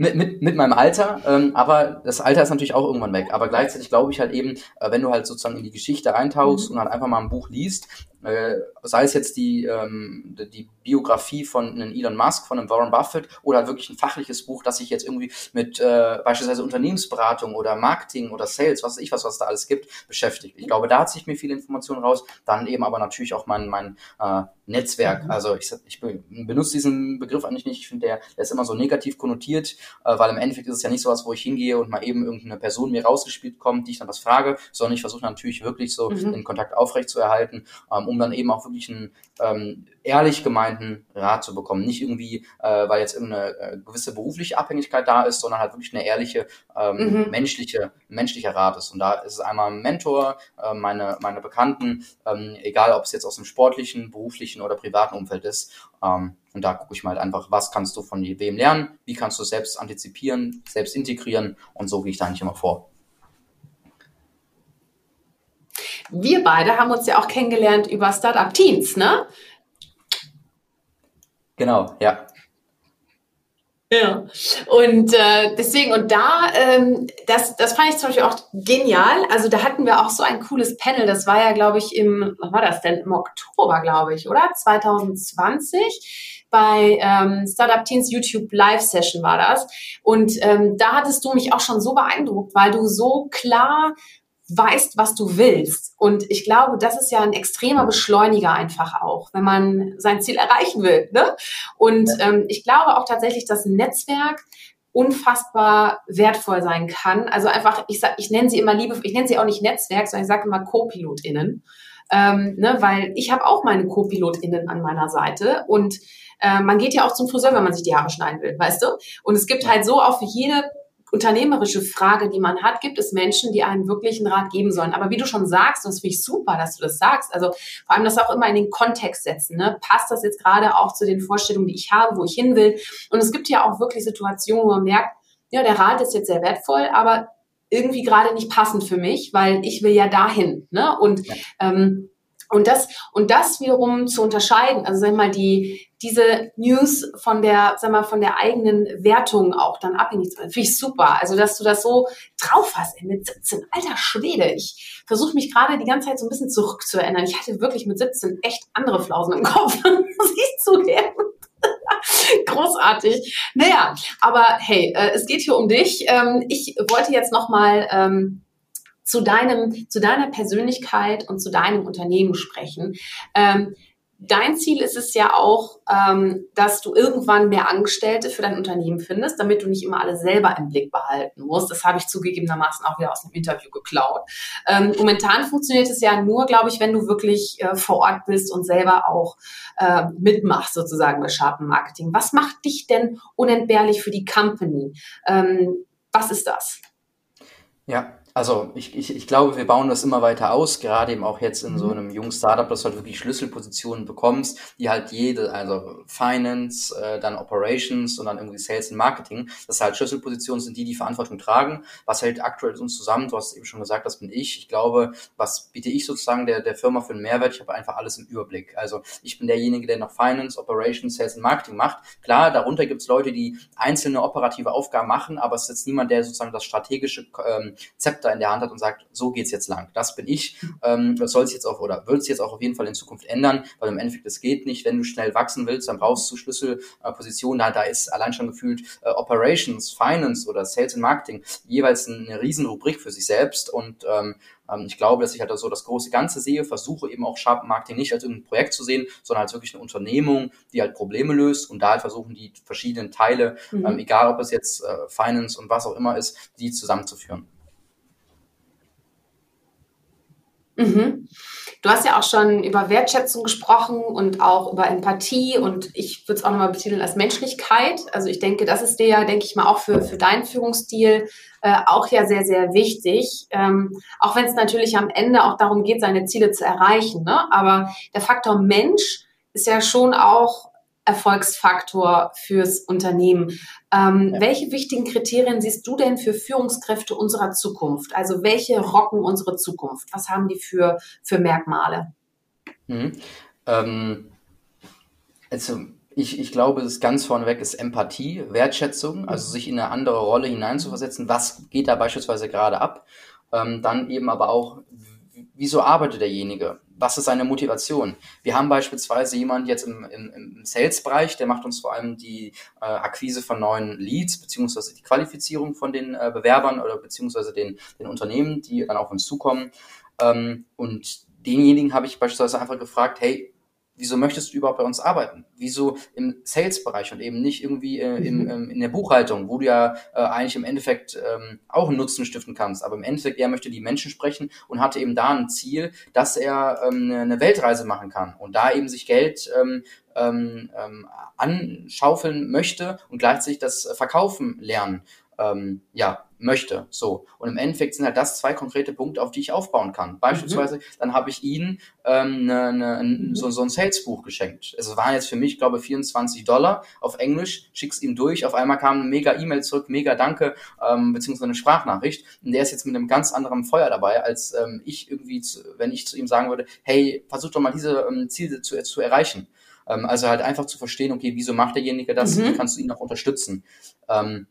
mit, mit, mit meinem Alter, ähm, aber das Alter ist natürlich auch irgendwann weg. Aber gleichzeitig glaube ich halt eben, äh, wenn du halt sozusagen in die Geschichte eintauchst mhm. und halt einfach mal ein Buch liest, äh, sei es jetzt die, ähm, die Biografie von einem Elon Musk, von einem Warren Buffett oder halt wirklich ein fachliches Buch, das sich jetzt irgendwie mit äh, beispielsweise Unternehmensberatung oder Marketing oder Sales, was weiß ich was, was da alles gibt, beschäftigt. Ich glaube, da hat sich mir viel Information raus. Dann eben aber natürlich auch mein, mein äh, Netzwerk. Mhm. Also ich, ich benutze diesen Begriff eigentlich nicht. Ich finde, der, der ist immer so negativ konnotiert, äh, weil im Endeffekt ist es ja nicht so was, wo ich hingehe und mal eben irgendeine Person mir rausgespielt kommt, die ich dann was frage, sondern ich versuche natürlich wirklich so mhm. den Kontakt aufrecht zu erhalten, ähm, um dann eben auch wirklich einen ähm, ehrlich gemeinten Rat zu bekommen. Nicht irgendwie, äh, weil jetzt irgendeine äh, gewisse berufliche Abhängigkeit da ist, sondern halt wirklich eine ehrliche, ähm, mhm. menschliche, menschlicher Rat ist. Und da ist es einmal ein Mentor, äh, meine, meine Bekannten, ähm, egal ob es jetzt aus dem sportlichen, beruflichen oder privaten Umfeld ist. Ähm, und da gucke ich mal halt einfach, was kannst du von wem lernen, wie kannst du selbst antizipieren, selbst integrieren und so gehe ich da eigentlich immer vor. Wir beide haben uns ja auch kennengelernt über Startup Teens, ne? Genau, ja. Ja, und äh, deswegen, und da, ähm, das, das fand ich zum Beispiel auch genial. Also da hatten wir auch so ein cooles Panel, das war ja, glaube ich, im, was war das denn, im Oktober, glaube ich, oder? 2020 bei ähm, Startup Teens YouTube Live Session war das. Und ähm, da hattest du mich auch schon so beeindruckt, weil du so klar weißt, was du willst. Und ich glaube, das ist ja ein extremer Beschleuniger einfach auch, wenn man sein Ziel erreichen will. Ne? Und ähm, ich glaube auch tatsächlich, dass ein Netzwerk unfassbar wertvoll sein kann. Also einfach, ich sag, ich nenne sie immer liebe, ich nenne sie auch nicht Netzwerk, sondern ich sage immer Co-PilotInnen. ähm, ne, weil ich habe auch meine Co-PilotInnen an meiner Seite und äh, man geht ja auch zum Friseur, wenn man sich die Haare schneiden will, weißt du? Und es gibt halt so auch für jede unternehmerische Frage, die man hat, gibt es Menschen, die einem wirklich einen Rat geben sollen. Aber wie du schon sagst, und das finde ich super, dass du das sagst, also vor allem das auch immer in den Kontext setzen. Ne? Passt das jetzt gerade auch zu den Vorstellungen, die ich habe, wo ich hin will? Und es gibt ja auch wirklich Situationen, wo man merkt, ja, der Rat ist jetzt sehr wertvoll, aber irgendwie gerade nicht passend für mich, weil ich will ja dahin. Ne? Und ja. ähm, und das, und das wiederum zu unterscheiden, also sag mal, die, diese News von der, sag mal, von der eigenen Wertung auch dann abhängig zu machen, finde ich super. Also, dass du das so drauf hast, ey, mit 17, alter Schwede. Ich versuche mich gerade die ganze Zeit so ein bisschen zurückzuerinnern. Ich hatte wirklich mit 17 echt andere Flausen im Kopf, muss ich zugeben. Großartig. Naja, aber hey, äh, es geht hier um dich. Ähm, ich wollte jetzt nochmal ähm, zu deinem, zu deiner Persönlichkeit und zu deinem Unternehmen sprechen. Ähm, Dein Ziel ist es ja auch, ähm, dass du irgendwann mehr Angestellte für dein Unternehmen findest, damit du nicht immer alle selber im Blick behalten musst. Das habe ich zugegebenermaßen auch wieder aus einem Interview geklaut. Ähm, momentan funktioniert es ja nur, glaube ich, wenn du wirklich äh, vor Ort bist und selber auch äh, mitmachst, sozusagen bei Sharpen Marketing. Was macht dich denn unentbehrlich für die Company? Ähm, was ist das? Ja, also ich, ich, ich glaube, wir bauen das immer weiter aus, gerade eben auch jetzt in so mhm. einem jungen Startup, dass du halt wirklich Schlüsselpositionen bekommst, die halt jede, also Finance, äh, dann Operations und dann irgendwie Sales und Marketing, dass halt Schlüsselpositionen sind, die die Verantwortung tragen. Was hält aktuell uns zusammen? Du hast eben schon gesagt, das bin ich. Ich glaube, was biete ich sozusagen der, der Firma für einen Mehrwert? Ich habe einfach alles im Überblick. Also ich bin derjenige, der noch Finance, Operations, Sales und Marketing macht. Klar, darunter gibt es Leute, die einzelne operative Aufgaben machen, aber es ist jetzt niemand, der sozusagen das strategische ähm, Zepter in der Hand hat und sagt, so geht's jetzt lang. Das bin ich. Ähm, das soll sich jetzt auch oder wird sich jetzt auch auf jeden Fall in Zukunft ändern, weil im Endeffekt es geht nicht. Wenn du schnell wachsen willst, dann brauchst du Schlüsselpositionen. da, da ist allein schon gefühlt äh, Operations, Finance oder Sales and Marketing jeweils eine riesen Rubrik für sich selbst und ähm, ähm, ich glaube, dass ich halt so das große Ganze sehe, versuche eben auch Sharp Marketing nicht als irgendein Projekt zu sehen, sondern als wirklich eine Unternehmung, die halt Probleme löst und da halt versuchen, die verschiedenen Teile, mhm. ähm, egal ob es jetzt äh, Finance und was auch immer ist, die zusammenzuführen. Mhm. Du hast ja auch schon über Wertschätzung gesprochen und auch über Empathie und ich würde es auch nochmal betiteln als Menschlichkeit. Also ich denke, das ist dir ja, denke ich mal, auch für, für deinen Führungsstil äh, auch ja sehr, sehr wichtig. Ähm, auch wenn es natürlich am Ende auch darum geht, seine Ziele zu erreichen. Ne? Aber der Faktor Mensch ist ja schon auch Erfolgsfaktor fürs Unternehmen. Ähm, ja. Welche wichtigen Kriterien siehst du denn für Führungskräfte unserer Zukunft? Also welche rocken unsere Zukunft? Was haben die für, für Merkmale? Mhm. Ähm, also ich, ich glaube, das ganz vorneweg ist Empathie, Wertschätzung, also mhm. sich in eine andere Rolle hineinzuversetzen. Was geht da beispielsweise gerade ab? Ähm, dann eben aber auch, wieso arbeitet derjenige? Was ist seine Motivation? Wir haben beispielsweise jemanden jetzt im, im, im Sales-Bereich, der macht uns vor allem die äh, Akquise von neuen Leads, beziehungsweise die Qualifizierung von den äh, Bewerbern oder beziehungsweise den, den Unternehmen, die dann auf uns zukommen. Ähm, und denjenigen habe ich beispielsweise einfach gefragt, hey, wieso möchtest du überhaupt bei uns arbeiten? Wieso im Sales-Bereich und eben nicht irgendwie äh, im, mhm. ähm, in der Buchhaltung, wo du ja äh, eigentlich im Endeffekt ähm, auch einen Nutzen stiften kannst. Aber im Endeffekt, er möchte die Menschen sprechen und hatte eben da ein Ziel, dass er ähm, eine Weltreise machen kann und da eben sich Geld ähm, ähm, ähm, anschaufeln möchte und gleichzeitig das Verkaufen lernen ähm, ja, möchte. So. Und im Endeffekt sind halt das zwei konkrete Punkte, auf die ich aufbauen kann. Beispielsweise, mhm. dann habe ich ihnen ähm, ne, ne, ein, so, so ein Salesbuch geschenkt. Es waren jetzt für mich, glaube ich, 24 Dollar auf Englisch, schick's ihm durch. Auf einmal kam eine mega E-Mail zurück, mega Danke, ähm, beziehungsweise eine Sprachnachricht. Und der ist jetzt mit einem ganz anderen Feuer dabei, als ähm, ich irgendwie, zu, wenn ich zu ihm sagen würde, hey, versuch doch mal diese ähm, Ziele zu, zu erreichen. Ähm, also halt einfach zu verstehen, okay, wieso macht derjenige das? Mhm. Wie kannst du ihn noch unterstützen? Ähm,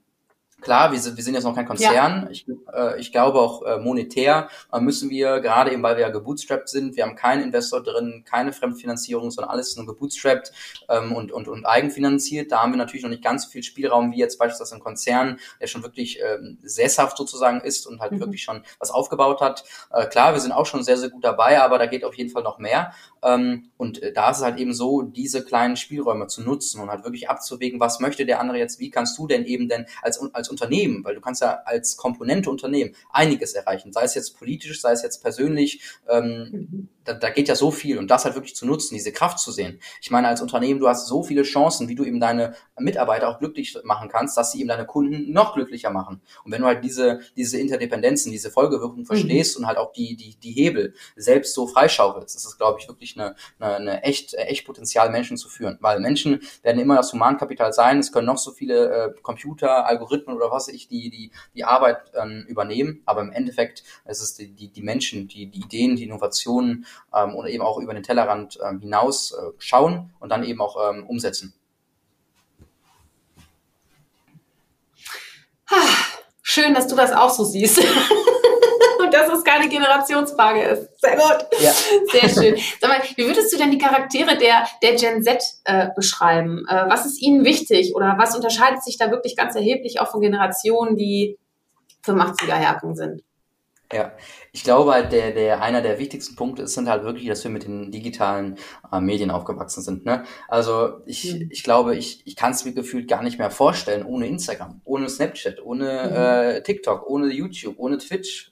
Klar, wir sind, wir sind jetzt noch kein Konzern. Ja. Ich, äh, ich glaube auch äh, monetär äh, müssen wir, gerade eben weil wir ja gebootstrapped sind, wir haben keinen Investor drin, keine Fremdfinanzierung, sondern alles nur gebootstrapped ähm, und, und, und eigenfinanziert. Da haben wir natürlich noch nicht ganz so viel Spielraum wie jetzt beispielsweise ein Konzern, der schon wirklich ähm, sesshaft sozusagen ist und halt mhm. wirklich schon was aufgebaut hat. Äh, klar, wir sind auch schon sehr, sehr gut dabei, aber da geht auf jeden Fall noch mehr. Ähm, und äh, da ist es halt eben so, diese kleinen Spielräume zu nutzen und halt wirklich abzuwägen, was möchte der andere jetzt, wie kannst du denn eben denn als, als Unternehmen, weil du kannst ja als Komponente Unternehmen einiges erreichen, sei es jetzt politisch, sei es jetzt persönlich, ähm, mhm. da, da geht ja so viel und das halt wirklich zu nutzen, diese Kraft zu sehen. Ich meine, als Unternehmen, du hast so viele Chancen, wie du eben deine Mitarbeiter auch glücklich machen kannst, dass sie eben deine Kunden noch glücklicher machen. Und wenn du halt diese, diese Interdependenzen, diese Folgewirkung mhm. verstehst mhm. und halt auch die, die, die Hebel selbst so freischaufelst, ist es, glaube ich, wirklich eine, eine, eine echt, echt Potenzial, Menschen zu führen. Weil Menschen werden immer das Humankapital sein, es können noch so viele äh, Computer, Algorithmen oder was ich, die, die, die Arbeit ähm, übernehmen, aber im Endeffekt ist es die, die, die Menschen, die, die Ideen, die Innovationen ähm, oder eben auch über den Tellerrand ähm, hinaus äh, schauen und dann eben auch ähm, umsetzen. Schön, dass du das auch so siehst. Es keine Generationsfrage ist. Sehr gut. Ja. Sehr schön. Sag mal, wie würdest du denn die Charaktere der, der Gen Z äh, beschreiben? Äh, was ist ihnen wichtig oder was unterscheidet sich da wirklich ganz erheblich auch von Generationen, die 85er Herkunft sind? Ja, ich glaube halt, der, der, einer der wichtigsten Punkte ist, sind halt wirklich, dass wir mit den digitalen äh, Medien aufgewachsen sind. Ne? Also ich, mhm. ich glaube, ich, ich kann es mir gefühlt gar nicht mehr vorstellen ohne Instagram, ohne Snapchat, ohne mhm. äh, TikTok, ohne YouTube, ohne Twitch.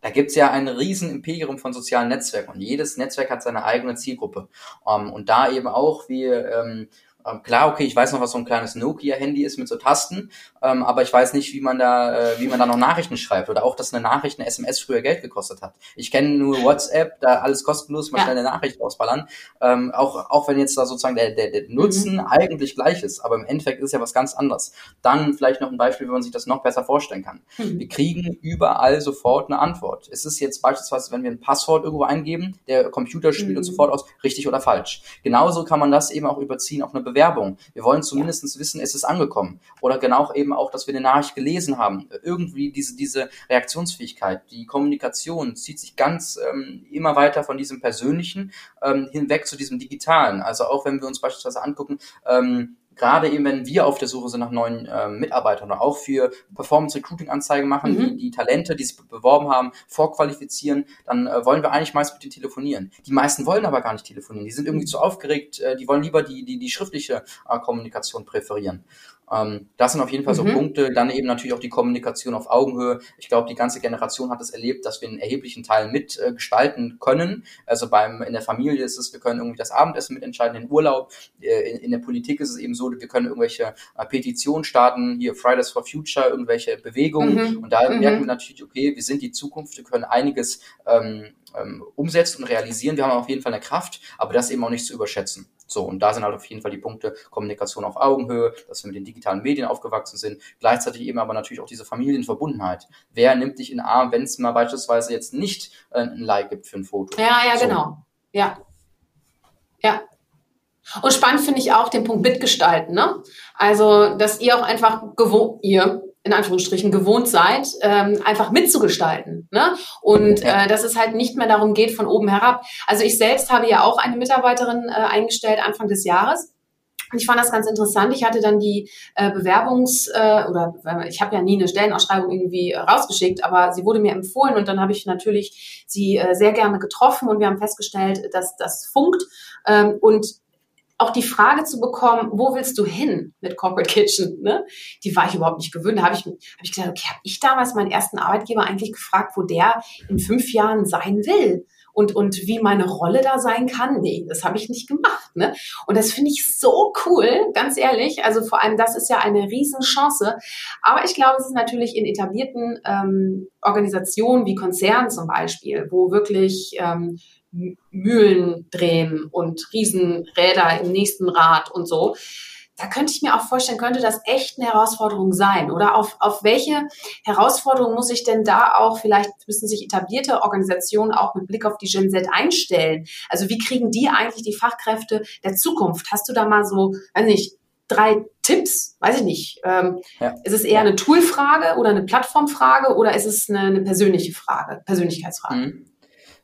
Da gibt's ja ein riesen Imperium von sozialen Netzwerken und jedes Netzwerk hat seine eigene Zielgruppe. Um, ähm, und da eben auch wie ähm, ähm, klar, okay, ich weiß noch, was so ein kleines Nokia-Handy ist mit so Tasten, ähm, aber ich weiß nicht, wie man da, äh, wie man da noch Nachrichten schreibt oder auch, dass eine Nachricht, eine SMS früher Geld gekostet hat. Ich kenne nur WhatsApp, da alles kostenlos, mal ja. schnell eine Nachricht ausballern. Ähm, auch, auch wenn jetzt da sozusagen der, der, der Nutzen mhm. eigentlich gleich ist, aber im Endeffekt ist ja was ganz anderes. Dann vielleicht noch ein Beispiel, wie man sich das noch besser vorstellen kann. Mhm. Wir kriegen überall sofort eine Antwort. Es ist jetzt beispielsweise, wenn wir ein Passwort irgendwo eingeben, der Computer spielt mhm. uns sofort aus, richtig oder falsch. Genauso kann man das eben auch überziehen auf eine Bewerbung. Wir wollen zumindest wissen, ist es angekommen. Oder genau eben auch, dass wir eine Nachricht gelesen haben. Irgendwie diese, diese Reaktionsfähigkeit, die Kommunikation zieht sich ganz ähm, immer weiter von diesem Persönlichen ähm, hinweg zu diesem Digitalen. Also auch wenn wir uns beispielsweise angucken, ähm, gerade eben, wenn wir auf der Suche sind nach neuen äh, Mitarbeitern oder auch für Performance Recruiting Anzeigen machen, mhm. die, die Talente, die sich beworben haben, vorqualifizieren, dann äh, wollen wir eigentlich meist mit denen telefonieren. Die meisten wollen aber gar nicht telefonieren. Die sind irgendwie zu aufgeregt, äh, die wollen lieber die, die, die schriftliche äh, Kommunikation präferieren. Ähm, das sind auf jeden Fall so mhm. Punkte. Dann eben natürlich auch die Kommunikation auf Augenhöhe. Ich glaube, die ganze Generation hat es erlebt, dass wir einen erheblichen Teil mitgestalten äh, können. Also beim in der Familie ist es, wir können irgendwie das Abendessen mitentscheiden, den Urlaub. Äh, in, in, der Politik ist es eben so, wir können irgendwelche äh, Petitionen starten, hier Fridays for Future, irgendwelche Bewegungen. Mhm. Und da mhm. merken wir natürlich, okay, wir sind die Zukunft, wir können einiges ähm, ähm, umsetzen und realisieren. Wir haben auf jeden Fall eine Kraft, aber das eben auch nicht zu überschätzen. So, und da sind halt auf jeden Fall die Punkte Kommunikation auf Augenhöhe, dass wir mit den digitalen Medien aufgewachsen sind, gleichzeitig eben aber natürlich auch diese Familienverbundenheit. Wer nimmt dich in Arm, wenn es mal beispielsweise jetzt nicht äh, ein Like gibt für ein Foto? Ja, ja, so. genau. Ja. Ja. Und spannend finde ich auch den Punkt mitgestalten, ne? Also, dass ihr auch einfach gewohnt, ihr, in Anführungsstrichen gewohnt seid, ähm, einfach mitzugestalten. Ne? Und äh, dass es halt nicht mehr darum geht, von oben herab. Also ich selbst habe ja auch eine Mitarbeiterin äh, eingestellt Anfang des Jahres. Und ich fand das ganz interessant. Ich hatte dann die äh, Bewerbungs- äh, oder äh, ich habe ja nie eine Stellenausschreibung irgendwie rausgeschickt, aber sie wurde mir empfohlen und dann habe ich natürlich sie äh, sehr gerne getroffen und wir haben festgestellt, dass das funkt. Ähm, und auch die Frage zu bekommen, wo willst du hin mit Corporate Kitchen, ne? die war ich überhaupt nicht gewöhnt. Da habe ich, hab ich gesagt, okay, habe ich damals meinen ersten Arbeitgeber eigentlich gefragt, wo der in fünf Jahren sein will? Und, und wie meine Rolle da sein kann, nee, das habe ich nicht gemacht. Ne? Und das finde ich so cool, ganz ehrlich. Also vor allem, das ist ja eine Riesenchance. Aber ich glaube, es ist natürlich in etablierten ähm, Organisationen wie Konzernen zum Beispiel, wo wirklich ähm, Mühlen drehen und Riesenräder im nächsten Rad und so. Da könnte ich mir auch vorstellen, könnte das echt eine Herausforderung sein? Oder auf, auf welche Herausforderung muss ich denn da auch, vielleicht müssen sich etablierte Organisationen auch mit Blick auf die Gen Z einstellen? Also wie kriegen die eigentlich die Fachkräfte der Zukunft? Hast du da mal so, weiß nicht, drei Tipps? Weiß ich nicht. Ähm, ja. Ist es eher eine Toolfrage oder eine Plattformfrage oder ist es eine, eine persönliche Frage, Persönlichkeitsfrage? Mhm.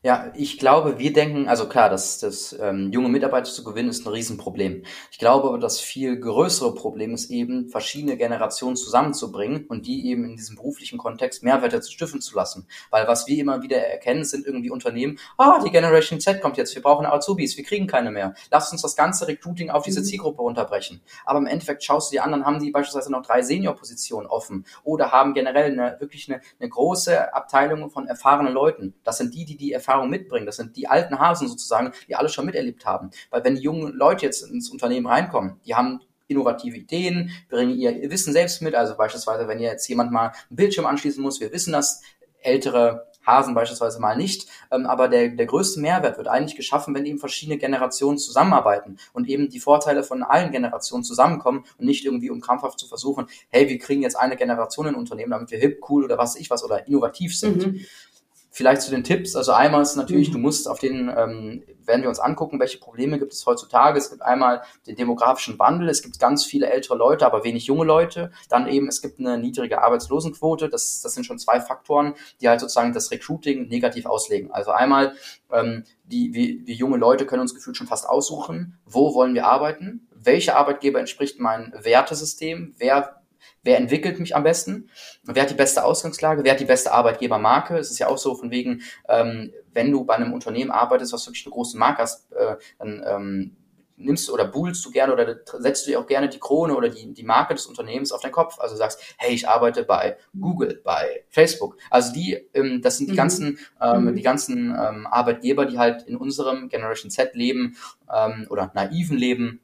Ja, ich glaube, wir denken, also klar, dass das ähm, junge Mitarbeiter zu gewinnen ist ein Riesenproblem. Ich glaube aber, das viel größere Problem ist eben, verschiedene Generationen zusammenzubringen und die eben in diesem beruflichen Kontext Mehrwerte zu stiften zu lassen. Weil was wir immer wieder erkennen, sind irgendwie Unternehmen, ah, die Generation Z kommt jetzt, wir brauchen Azubis, wir kriegen keine mehr. Lasst uns das ganze Recruiting auf diese mhm. Zielgruppe runterbrechen. Aber im Endeffekt schaust du die anderen, haben die beispielsweise noch drei Senior-Positionen offen oder haben generell eine, wirklich eine, eine große Abteilung von erfahrenen Leuten. Das sind die, die die Erfahrung Erfahrung mitbringen. Das sind die alten Hasen sozusagen, die alles schon miterlebt haben. Weil wenn die jungen Leute jetzt ins Unternehmen reinkommen, die haben innovative Ideen, bringen ihr Wissen selbst mit. Also beispielsweise, wenn jetzt jemand mal einen Bildschirm anschließen muss, wir wissen das, ältere Hasen beispielsweise mal nicht. Ähm, aber der, der größte Mehrwert wird eigentlich geschaffen, wenn eben verschiedene Generationen zusammenarbeiten und eben die Vorteile von allen Generationen zusammenkommen und nicht irgendwie um krampfhaft zu versuchen, hey, wir kriegen jetzt eine Generation in Unternehmen, damit wir hip, cool oder was ich was oder innovativ sind. Mhm. Vielleicht zu den Tipps. Also einmal ist natürlich, mhm. du musst auf den, ähm, werden wir uns angucken, welche Probleme gibt es heutzutage. Es gibt einmal den demografischen Wandel, es gibt ganz viele ältere Leute, aber wenig junge Leute. Dann eben, es gibt eine niedrige Arbeitslosenquote. Das, das sind schon zwei Faktoren, die halt sozusagen das Recruiting negativ auslegen. Also einmal, ähm, die, wir, wir junge Leute können uns gefühlt schon fast aussuchen, wo wollen wir arbeiten, welcher Arbeitgeber entspricht meinem Wertesystem, wer wer entwickelt mich am besten, wer hat die beste Ausgangslage, wer hat die beste Arbeitgebermarke. Es ist ja auch so von wegen, ähm, wenn du bei einem Unternehmen arbeitest, was wirklich eine große Marke hast, äh, dann ähm, nimmst du oder buhlst du gerne oder setzt du dir auch gerne die Krone oder die, die Marke des Unternehmens auf deinen Kopf. Also sagst, hey, ich arbeite bei Google, bei Facebook. Also die, ähm, das sind die mhm. ganzen, ähm, mhm. die ganzen ähm, Arbeitgeber, die halt in unserem Generation Z Leben ähm, oder naiven Leben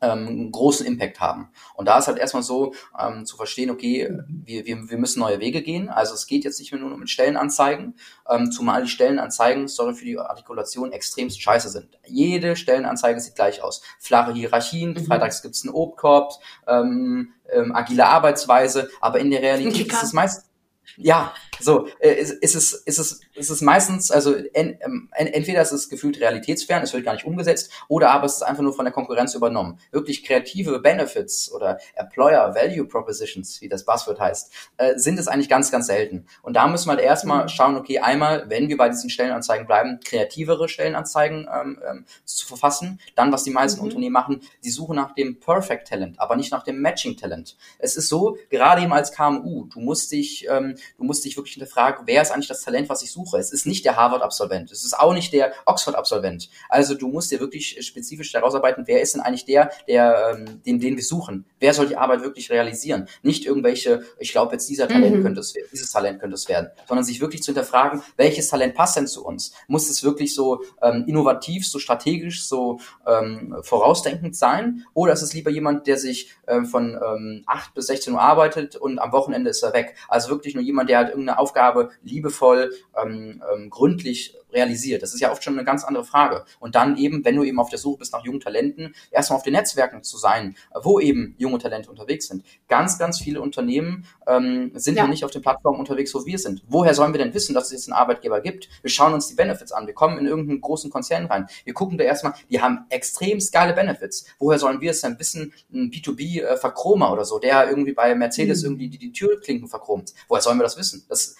ähm, einen großen Impact haben. Und da ist halt erstmal so ähm, zu verstehen, okay, wir, wir, wir müssen neue Wege gehen. Also es geht jetzt nicht mehr nur mit Stellenanzeigen, ähm, zumal die Stellenanzeigen, sorry für die Artikulation, extremst scheiße sind. Jede Stellenanzeige sieht gleich aus. Flache Hierarchien, mhm. freitags gibt's einen Obstkorb, ähm, ähm, agile Arbeitsweise, aber in der Realität ist es meist ja, so, äh, ist, ist, es, ist, es, ist es meistens, also en, ähm, en, entweder ist es gefühlt realitätsfern, es wird gar nicht umgesetzt, oder aber es ist einfach nur von der Konkurrenz übernommen. Wirklich kreative Benefits oder Employer Value Propositions, wie das Buzzword heißt, äh, sind es eigentlich ganz, ganz selten. Und da müssen wir halt erstmal mhm. schauen, okay, einmal, wenn wir bei diesen Stellenanzeigen bleiben, kreativere Stellenanzeigen ähm, ähm, zu verfassen. Dann, was die meisten mhm. Unternehmen machen, die suchen nach dem Perfect Talent, aber nicht nach dem Matching Talent. Es ist so, gerade eben als KMU, du musst dich ähm, du musst dich wirklich hinterfragen, wer ist eigentlich das Talent, was ich suche? Es ist nicht der Harvard-Absolvent, es ist auch nicht der Oxford-Absolvent. Also du musst dir wirklich spezifisch herausarbeiten, wer ist denn eigentlich der, der ähm, den, den wir suchen? Wer soll die Arbeit wirklich realisieren? Nicht irgendwelche, ich glaube jetzt dieser Talent mhm. könnte es werden, dieses Talent könnte es werden, sondern sich wirklich zu hinterfragen, welches Talent passt denn zu uns? Muss es wirklich so ähm, innovativ, so strategisch, so ähm, vorausdenkend sein? Oder ist es lieber jemand, der sich ähm, von ähm, 8 bis 16 Uhr arbeitet und am Wochenende ist er weg? Also wirklich nur jemand, der halt irgendeine Aufgabe liebevoll, ähm, ähm, gründlich realisiert? Das ist ja oft schon eine ganz andere Frage. Und dann eben, wenn du eben auf der Suche bist nach jungen Talenten, erstmal auf den Netzwerken zu sein, wo eben junge Talente unterwegs sind. Ganz, ganz viele Unternehmen ähm, sind ja. nicht auf den Plattformen unterwegs, wo wir sind. Woher sollen wir denn wissen, dass es jetzt einen Arbeitgeber gibt? Wir schauen uns die Benefits an. Wir kommen in irgendeinen großen Konzern rein. Wir gucken da erstmal, die haben extrem geile Benefits. Woher sollen wir es denn wissen, ein B2B-Verchromer äh, oder so, der irgendwie bei Mercedes mhm. irgendwie die, die Türklinken verchromt? Woher sollen wir das wissen? Das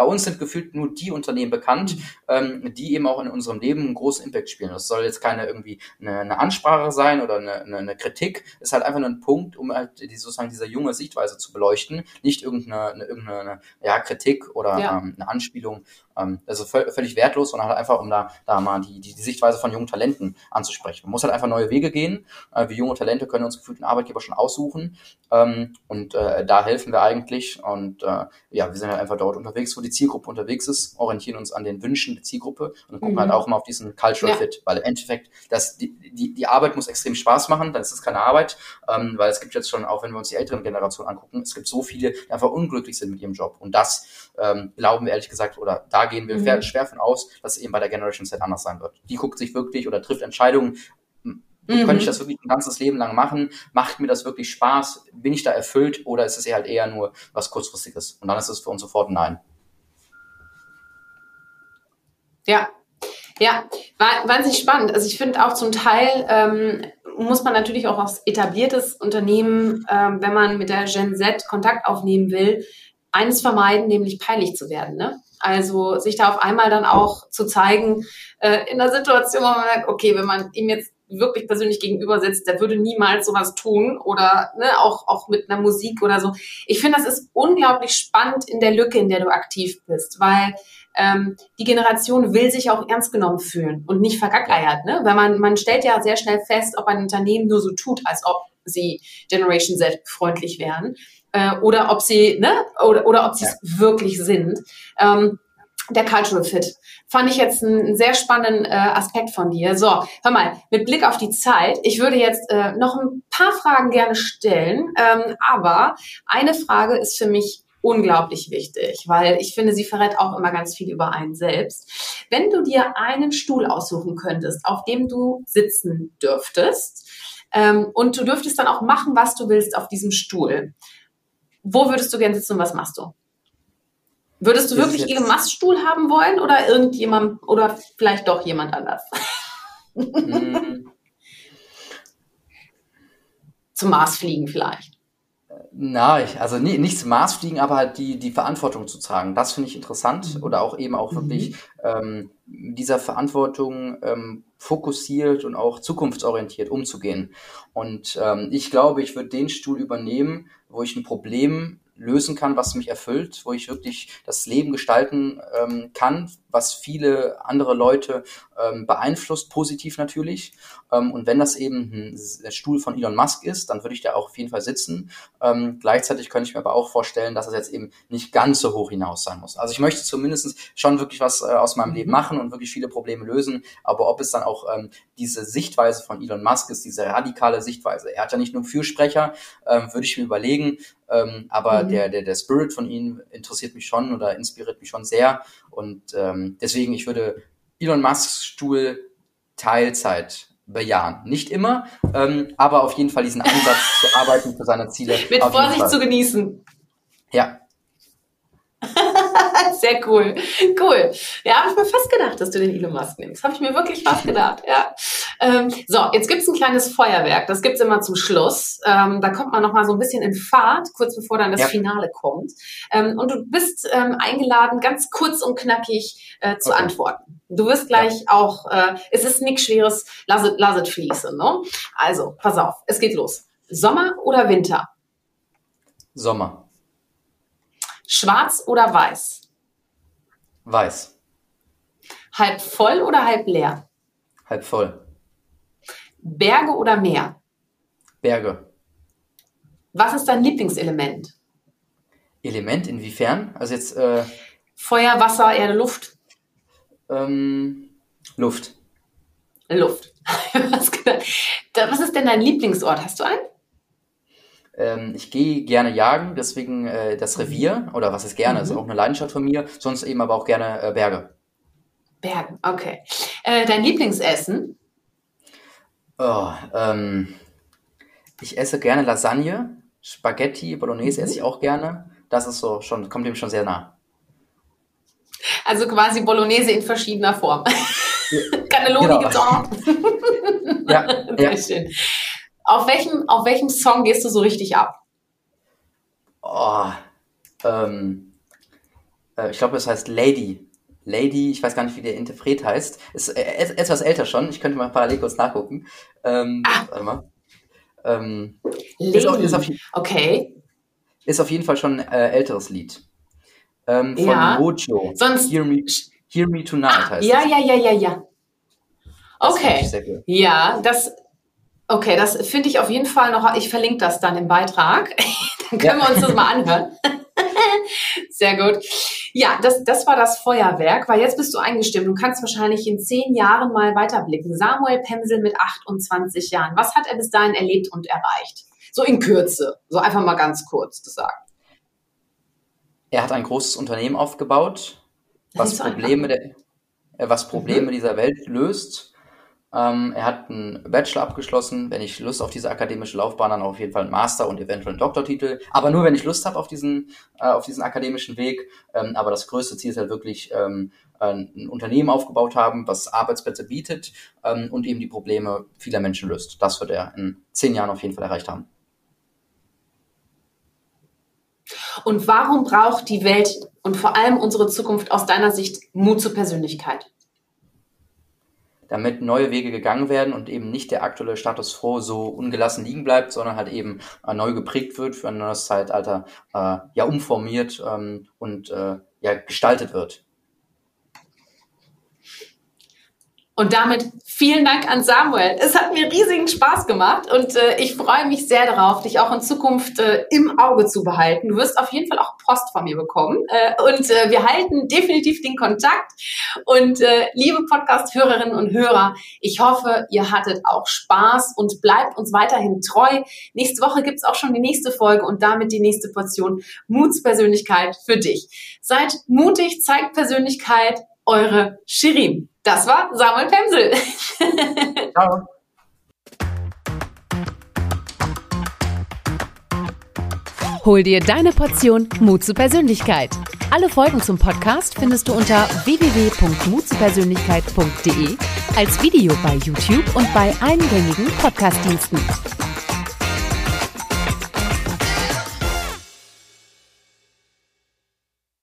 bei uns sind gefühlt nur die Unternehmen bekannt, ähm, die eben auch in unserem Leben einen großen Impact spielen. Das soll jetzt keine irgendwie eine, eine Ansprache sein oder eine, eine, eine Kritik. Es ist halt einfach nur ein Punkt, um halt die, sozusagen diese junge Sichtweise zu beleuchten, nicht irgendeine, eine, irgendeine ja, Kritik oder ja. ähm, eine Anspielung ähm, also völlig wertlos, sondern halt einfach, um da, da mal die, die, die Sichtweise von jungen Talenten anzusprechen. Man muss halt einfach neue Wege gehen. Äh, wir junge Talente können uns gefühlt einen Arbeitgeber schon aussuchen. Ähm, und äh, da helfen wir eigentlich. Und äh, ja, wir sind halt einfach dort unterwegs, wo die Zielgruppe unterwegs ist, orientieren uns an den Wünschen der Zielgruppe und dann gucken mhm. halt auch immer auf diesen Cultural ja. Fit, weil im Endeffekt, das, die, die, die Arbeit muss extrem Spaß machen, dann ist es keine Arbeit, ähm, weil es gibt jetzt schon, auch wenn wir uns die älteren Generationen angucken, es gibt so viele, die einfach unglücklich sind mit ihrem Job. Und das ähm, glauben wir ehrlich gesagt, oder da gehen wir mhm. schwer von aus, dass es eben bei der Generation Z anders sein wird. Die guckt sich wirklich oder trifft Entscheidungen, mhm. Könnte ich das wirklich ein ganzes Leben lang machen? Macht mir das wirklich Spaß? Bin ich da erfüllt oder ist es halt eher nur was kurzfristiges? Und dann ist es für uns sofort Nein. Ja, ja, war wahnsinnig spannend. Also ich finde auch zum Teil ähm, muss man natürlich auch als etabliertes Unternehmen, ähm, wenn man mit der Gen Z Kontakt aufnehmen will, eines vermeiden, nämlich peinlich zu werden. Ne? Also sich da auf einmal dann auch zu zeigen, äh, in der Situation, wo man sagt, okay, wenn man ihm jetzt wirklich persönlich gegenüber sitzt, der würde niemals sowas tun oder ne, auch, auch mit einer Musik oder so. Ich finde, das ist unglaublich spannend in der Lücke, in der du aktiv bist, weil ähm, die Generation will sich auch ernst genommen fühlen und nicht vergackeiert, ne? Weil man, man stellt ja sehr schnell fest, ob ein Unternehmen nur so tut, als ob sie Generation Z freundlich wären äh, oder ob sie, ne, oder, oder ob sie es ja. wirklich sind. Ähm, der Cultural Fit. Fand ich jetzt einen sehr spannenden äh, Aspekt von dir. So, hör mal, mit Blick auf die Zeit, ich würde jetzt äh, noch ein paar Fragen gerne stellen, ähm, aber eine Frage ist für mich unglaublich wichtig, weil ich finde, sie verrät auch immer ganz viel über einen selbst. Wenn du dir einen Stuhl aussuchen könntest, auf dem du sitzen dürftest, ähm, und du dürftest dann auch machen, was du willst auf diesem Stuhl, wo würdest du gerne sitzen und was machst du? Würdest du wirklich Elon Musk Stuhl haben wollen oder irgendjemand oder vielleicht doch jemand anders? Mm. Zum Mars fliegen vielleicht. Na, ich, also nie, nicht zum Mars fliegen, aber halt die, die Verantwortung zu tragen. Das finde ich interessant. Mhm. Oder auch eben auch wirklich mhm. ähm, dieser Verantwortung ähm, fokussiert und auch zukunftsorientiert umzugehen. Und ähm, ich glaube, ich würde den Stuhl übernehmen, wo ich ein Problem lösen kann, was mich erfüllt, wo ich wirklich das Leben gestalten ähm, kann, was viele andere Leute ähm, beeinflusst, positiv natürlich. Ähm, und wenn das eben ein Stuhl von Elon Musk ist, dann würde ich da auch auf jeden Fall sitzen. Ähm, gleichzeitig könnte ich mir aber auch vorstellen, dass es jetzt eben nicht ganz so hoch hinaus sein muss. Also ich möchte zumindest schon wirklich was äh, aus meinem Leben mhm. machen und wirklich viele Probleme lösen. Aber ob es dann auch ähm, diese Sichtweise von Elon Musk ist, diese radikale Sichtweise. Er hat ja nicht nur Fürsprecher, ähm, würde ich mir überlegen, ähm, aber mhm. der, der, der Spirit von ihm interessiert mich schon oder inspiriert mich schon sehr. Und ähm, deswegen, ich würde Elon Musks Stuhl Teilzeit bejahen. Nicht immer, ähm, aber auf jeden Fall diesen Ansatz zu arbeiten für seine Ziele. Mit Vorsicht zu genießen. Ja, Sehr cool. Cool. Ja, habe ich mir fast gedacht, dass du den Elon Musk nimmst. Habe ich mir wirklich fast gedacht, ja. Ähm, so, jetzt gibt's ein kleines Feuerwerk. Das gibt's immer zum Schluss. Ähm, da kommt man noch mal so ein bisschen in Fahrt, kurz bevor dann das ja. Finale kommt. Ähm, und du bist ähm, eingeladen, ganz kurz und knackig äh, zu okay. antworten. Du wirst gleich ja. auch, äh, es ist nichts Schweres, lass it, lass it fließen. Ne? Also, pass auf, es geht los. Sommer oder Winter? Sommer. Schwarz oder weiß? Weiß. Halb voll oder halb leer? Halb voll. Berge oder Meer? Berge. Was ist dein Lieblingselement? Element inwiefern? Also jetzt äh, Feuer, Wasser, Erde, Luft. Ähm, Luft. Luft. Was ist denn dein Lieblingsort? Hast du einen? Ähm, ich gehe gerne jagen, deswegen äh, das mhm. Revier, oder was ist gerne, mhm. ist auch eine Leidenschaft von mir, sonst eben aber auch gerne äh, Berge. Bergen, okay. Äh, dein Lieblingsessen? Oh, ähm, ich esse gerne Lasagne, Spaghetti, Bolognese mhm. esse ich auch gerne. Das ist so schon, kommt dem schon sehr nah. Also quasi Bolognese in verschiedener Form. Cannelloni genau. gibt's auch ja, Sehr ja. schön. Auf welchem, auf welchem Song gehst du so richtig ab? Oh, ähm, äh, ich glaube, es heißt Lady. Lady, ich weiß gar nicht, wie der Interpret heißt. Ist äh, etwas älter schon. Ich könnte mal parallel kurz nachgucken. Ähm, ah. Warte mal. Ähm, Lady. Ist, auf, ist auf, okay. Ist auf jeden Fall schon ein äh, älteres Lied. Ähm, von ja. Mojo. Sonst. Hear Me, Hear Me Tonight ah, heißt Ja, es. ja, ja, ja, ja. Okay. Ja, das Okay, das finde ich auf jeden Fall noch. Ich verlinke das dann im Beitrag. dann können ja. wir uns das mal anhören. Sehr gut. Ja, das, das war das Feuerwerk, weil jetzt bist du eingestimmt. Du kannst wahrscheinlich in zehn Jahren mal weiterblicken. Samuel Pensel mit 28 Jahren. Was hat er bis dahin erlebt und erreicht? So in Kürze. So einfach mal ganz kurz gesagt. Er hat ein großes Unternehmen aufgebaut, was Probleme, der, äh, was Probleme dieser Welt löst ähm, er hat einen Bachelor abgeschlossen. Wenn ich Lust auf diese akademische Laufbahn, dann auf jeden Fall einen Master und eventuell einen Doktortitel. Aber nur, wenn ich Lust habe auf diesen, äh, auf diesen akademischen Weg. Ähm, aber das größte Ziel ist halt wirklich, ähm, ein Unternehmen aufgebaut haben, was Arbeitsplätze bietet ähm, und eben die Probleme vieler Menschen löst. Das wird er in zehn Jahren auf jeden Fall erreicht haben. Und warum braucht die Welt und vor allem unsere Zukunft aus deiner Sicht Mut zur Persönlichkeit? Damit neue Wege gegangen werden und eben nicht der aktuelle Status quo so ungelassen liegen bleibt, sondern halt eben äh, neu geprägt wird für ein neues Zeitalter, äh, ja umformiert ähm, und äh, ja gestaltet wird. Und damit vielen Dank an Samuel. Es hat mir riesigen Spaß gemacht und äh, ich freue mich sehr darauf, dich auch in Zukunft äh, im Auge zu behalten. Du wirst auf jeden Fall auch Post von mir bekommen äh, und äh, wir halten definitiv den Kontakt. Und äh, liebe Podcast-Hörerinnen und Hörer, ich hoffe, ihr hattet auch Spaß und bleibt uns weiterhin treu. Nächste Woche gibt's auch schon die nächste Folge und damit die nächste Portion Mutspersönlichkeit für dich. Seid mutig, zeigt Persönlichkeit, eure Shirin. Das war Samuel Pemsel. Ciao. Hol dir deine Portion Mut zur Persönlichkeit. Alle Folgen zum Podcast findest du unter www.mutzupersönlichkeit.de als Video bei YouTube und bei allen gängigen Podcastdiensten.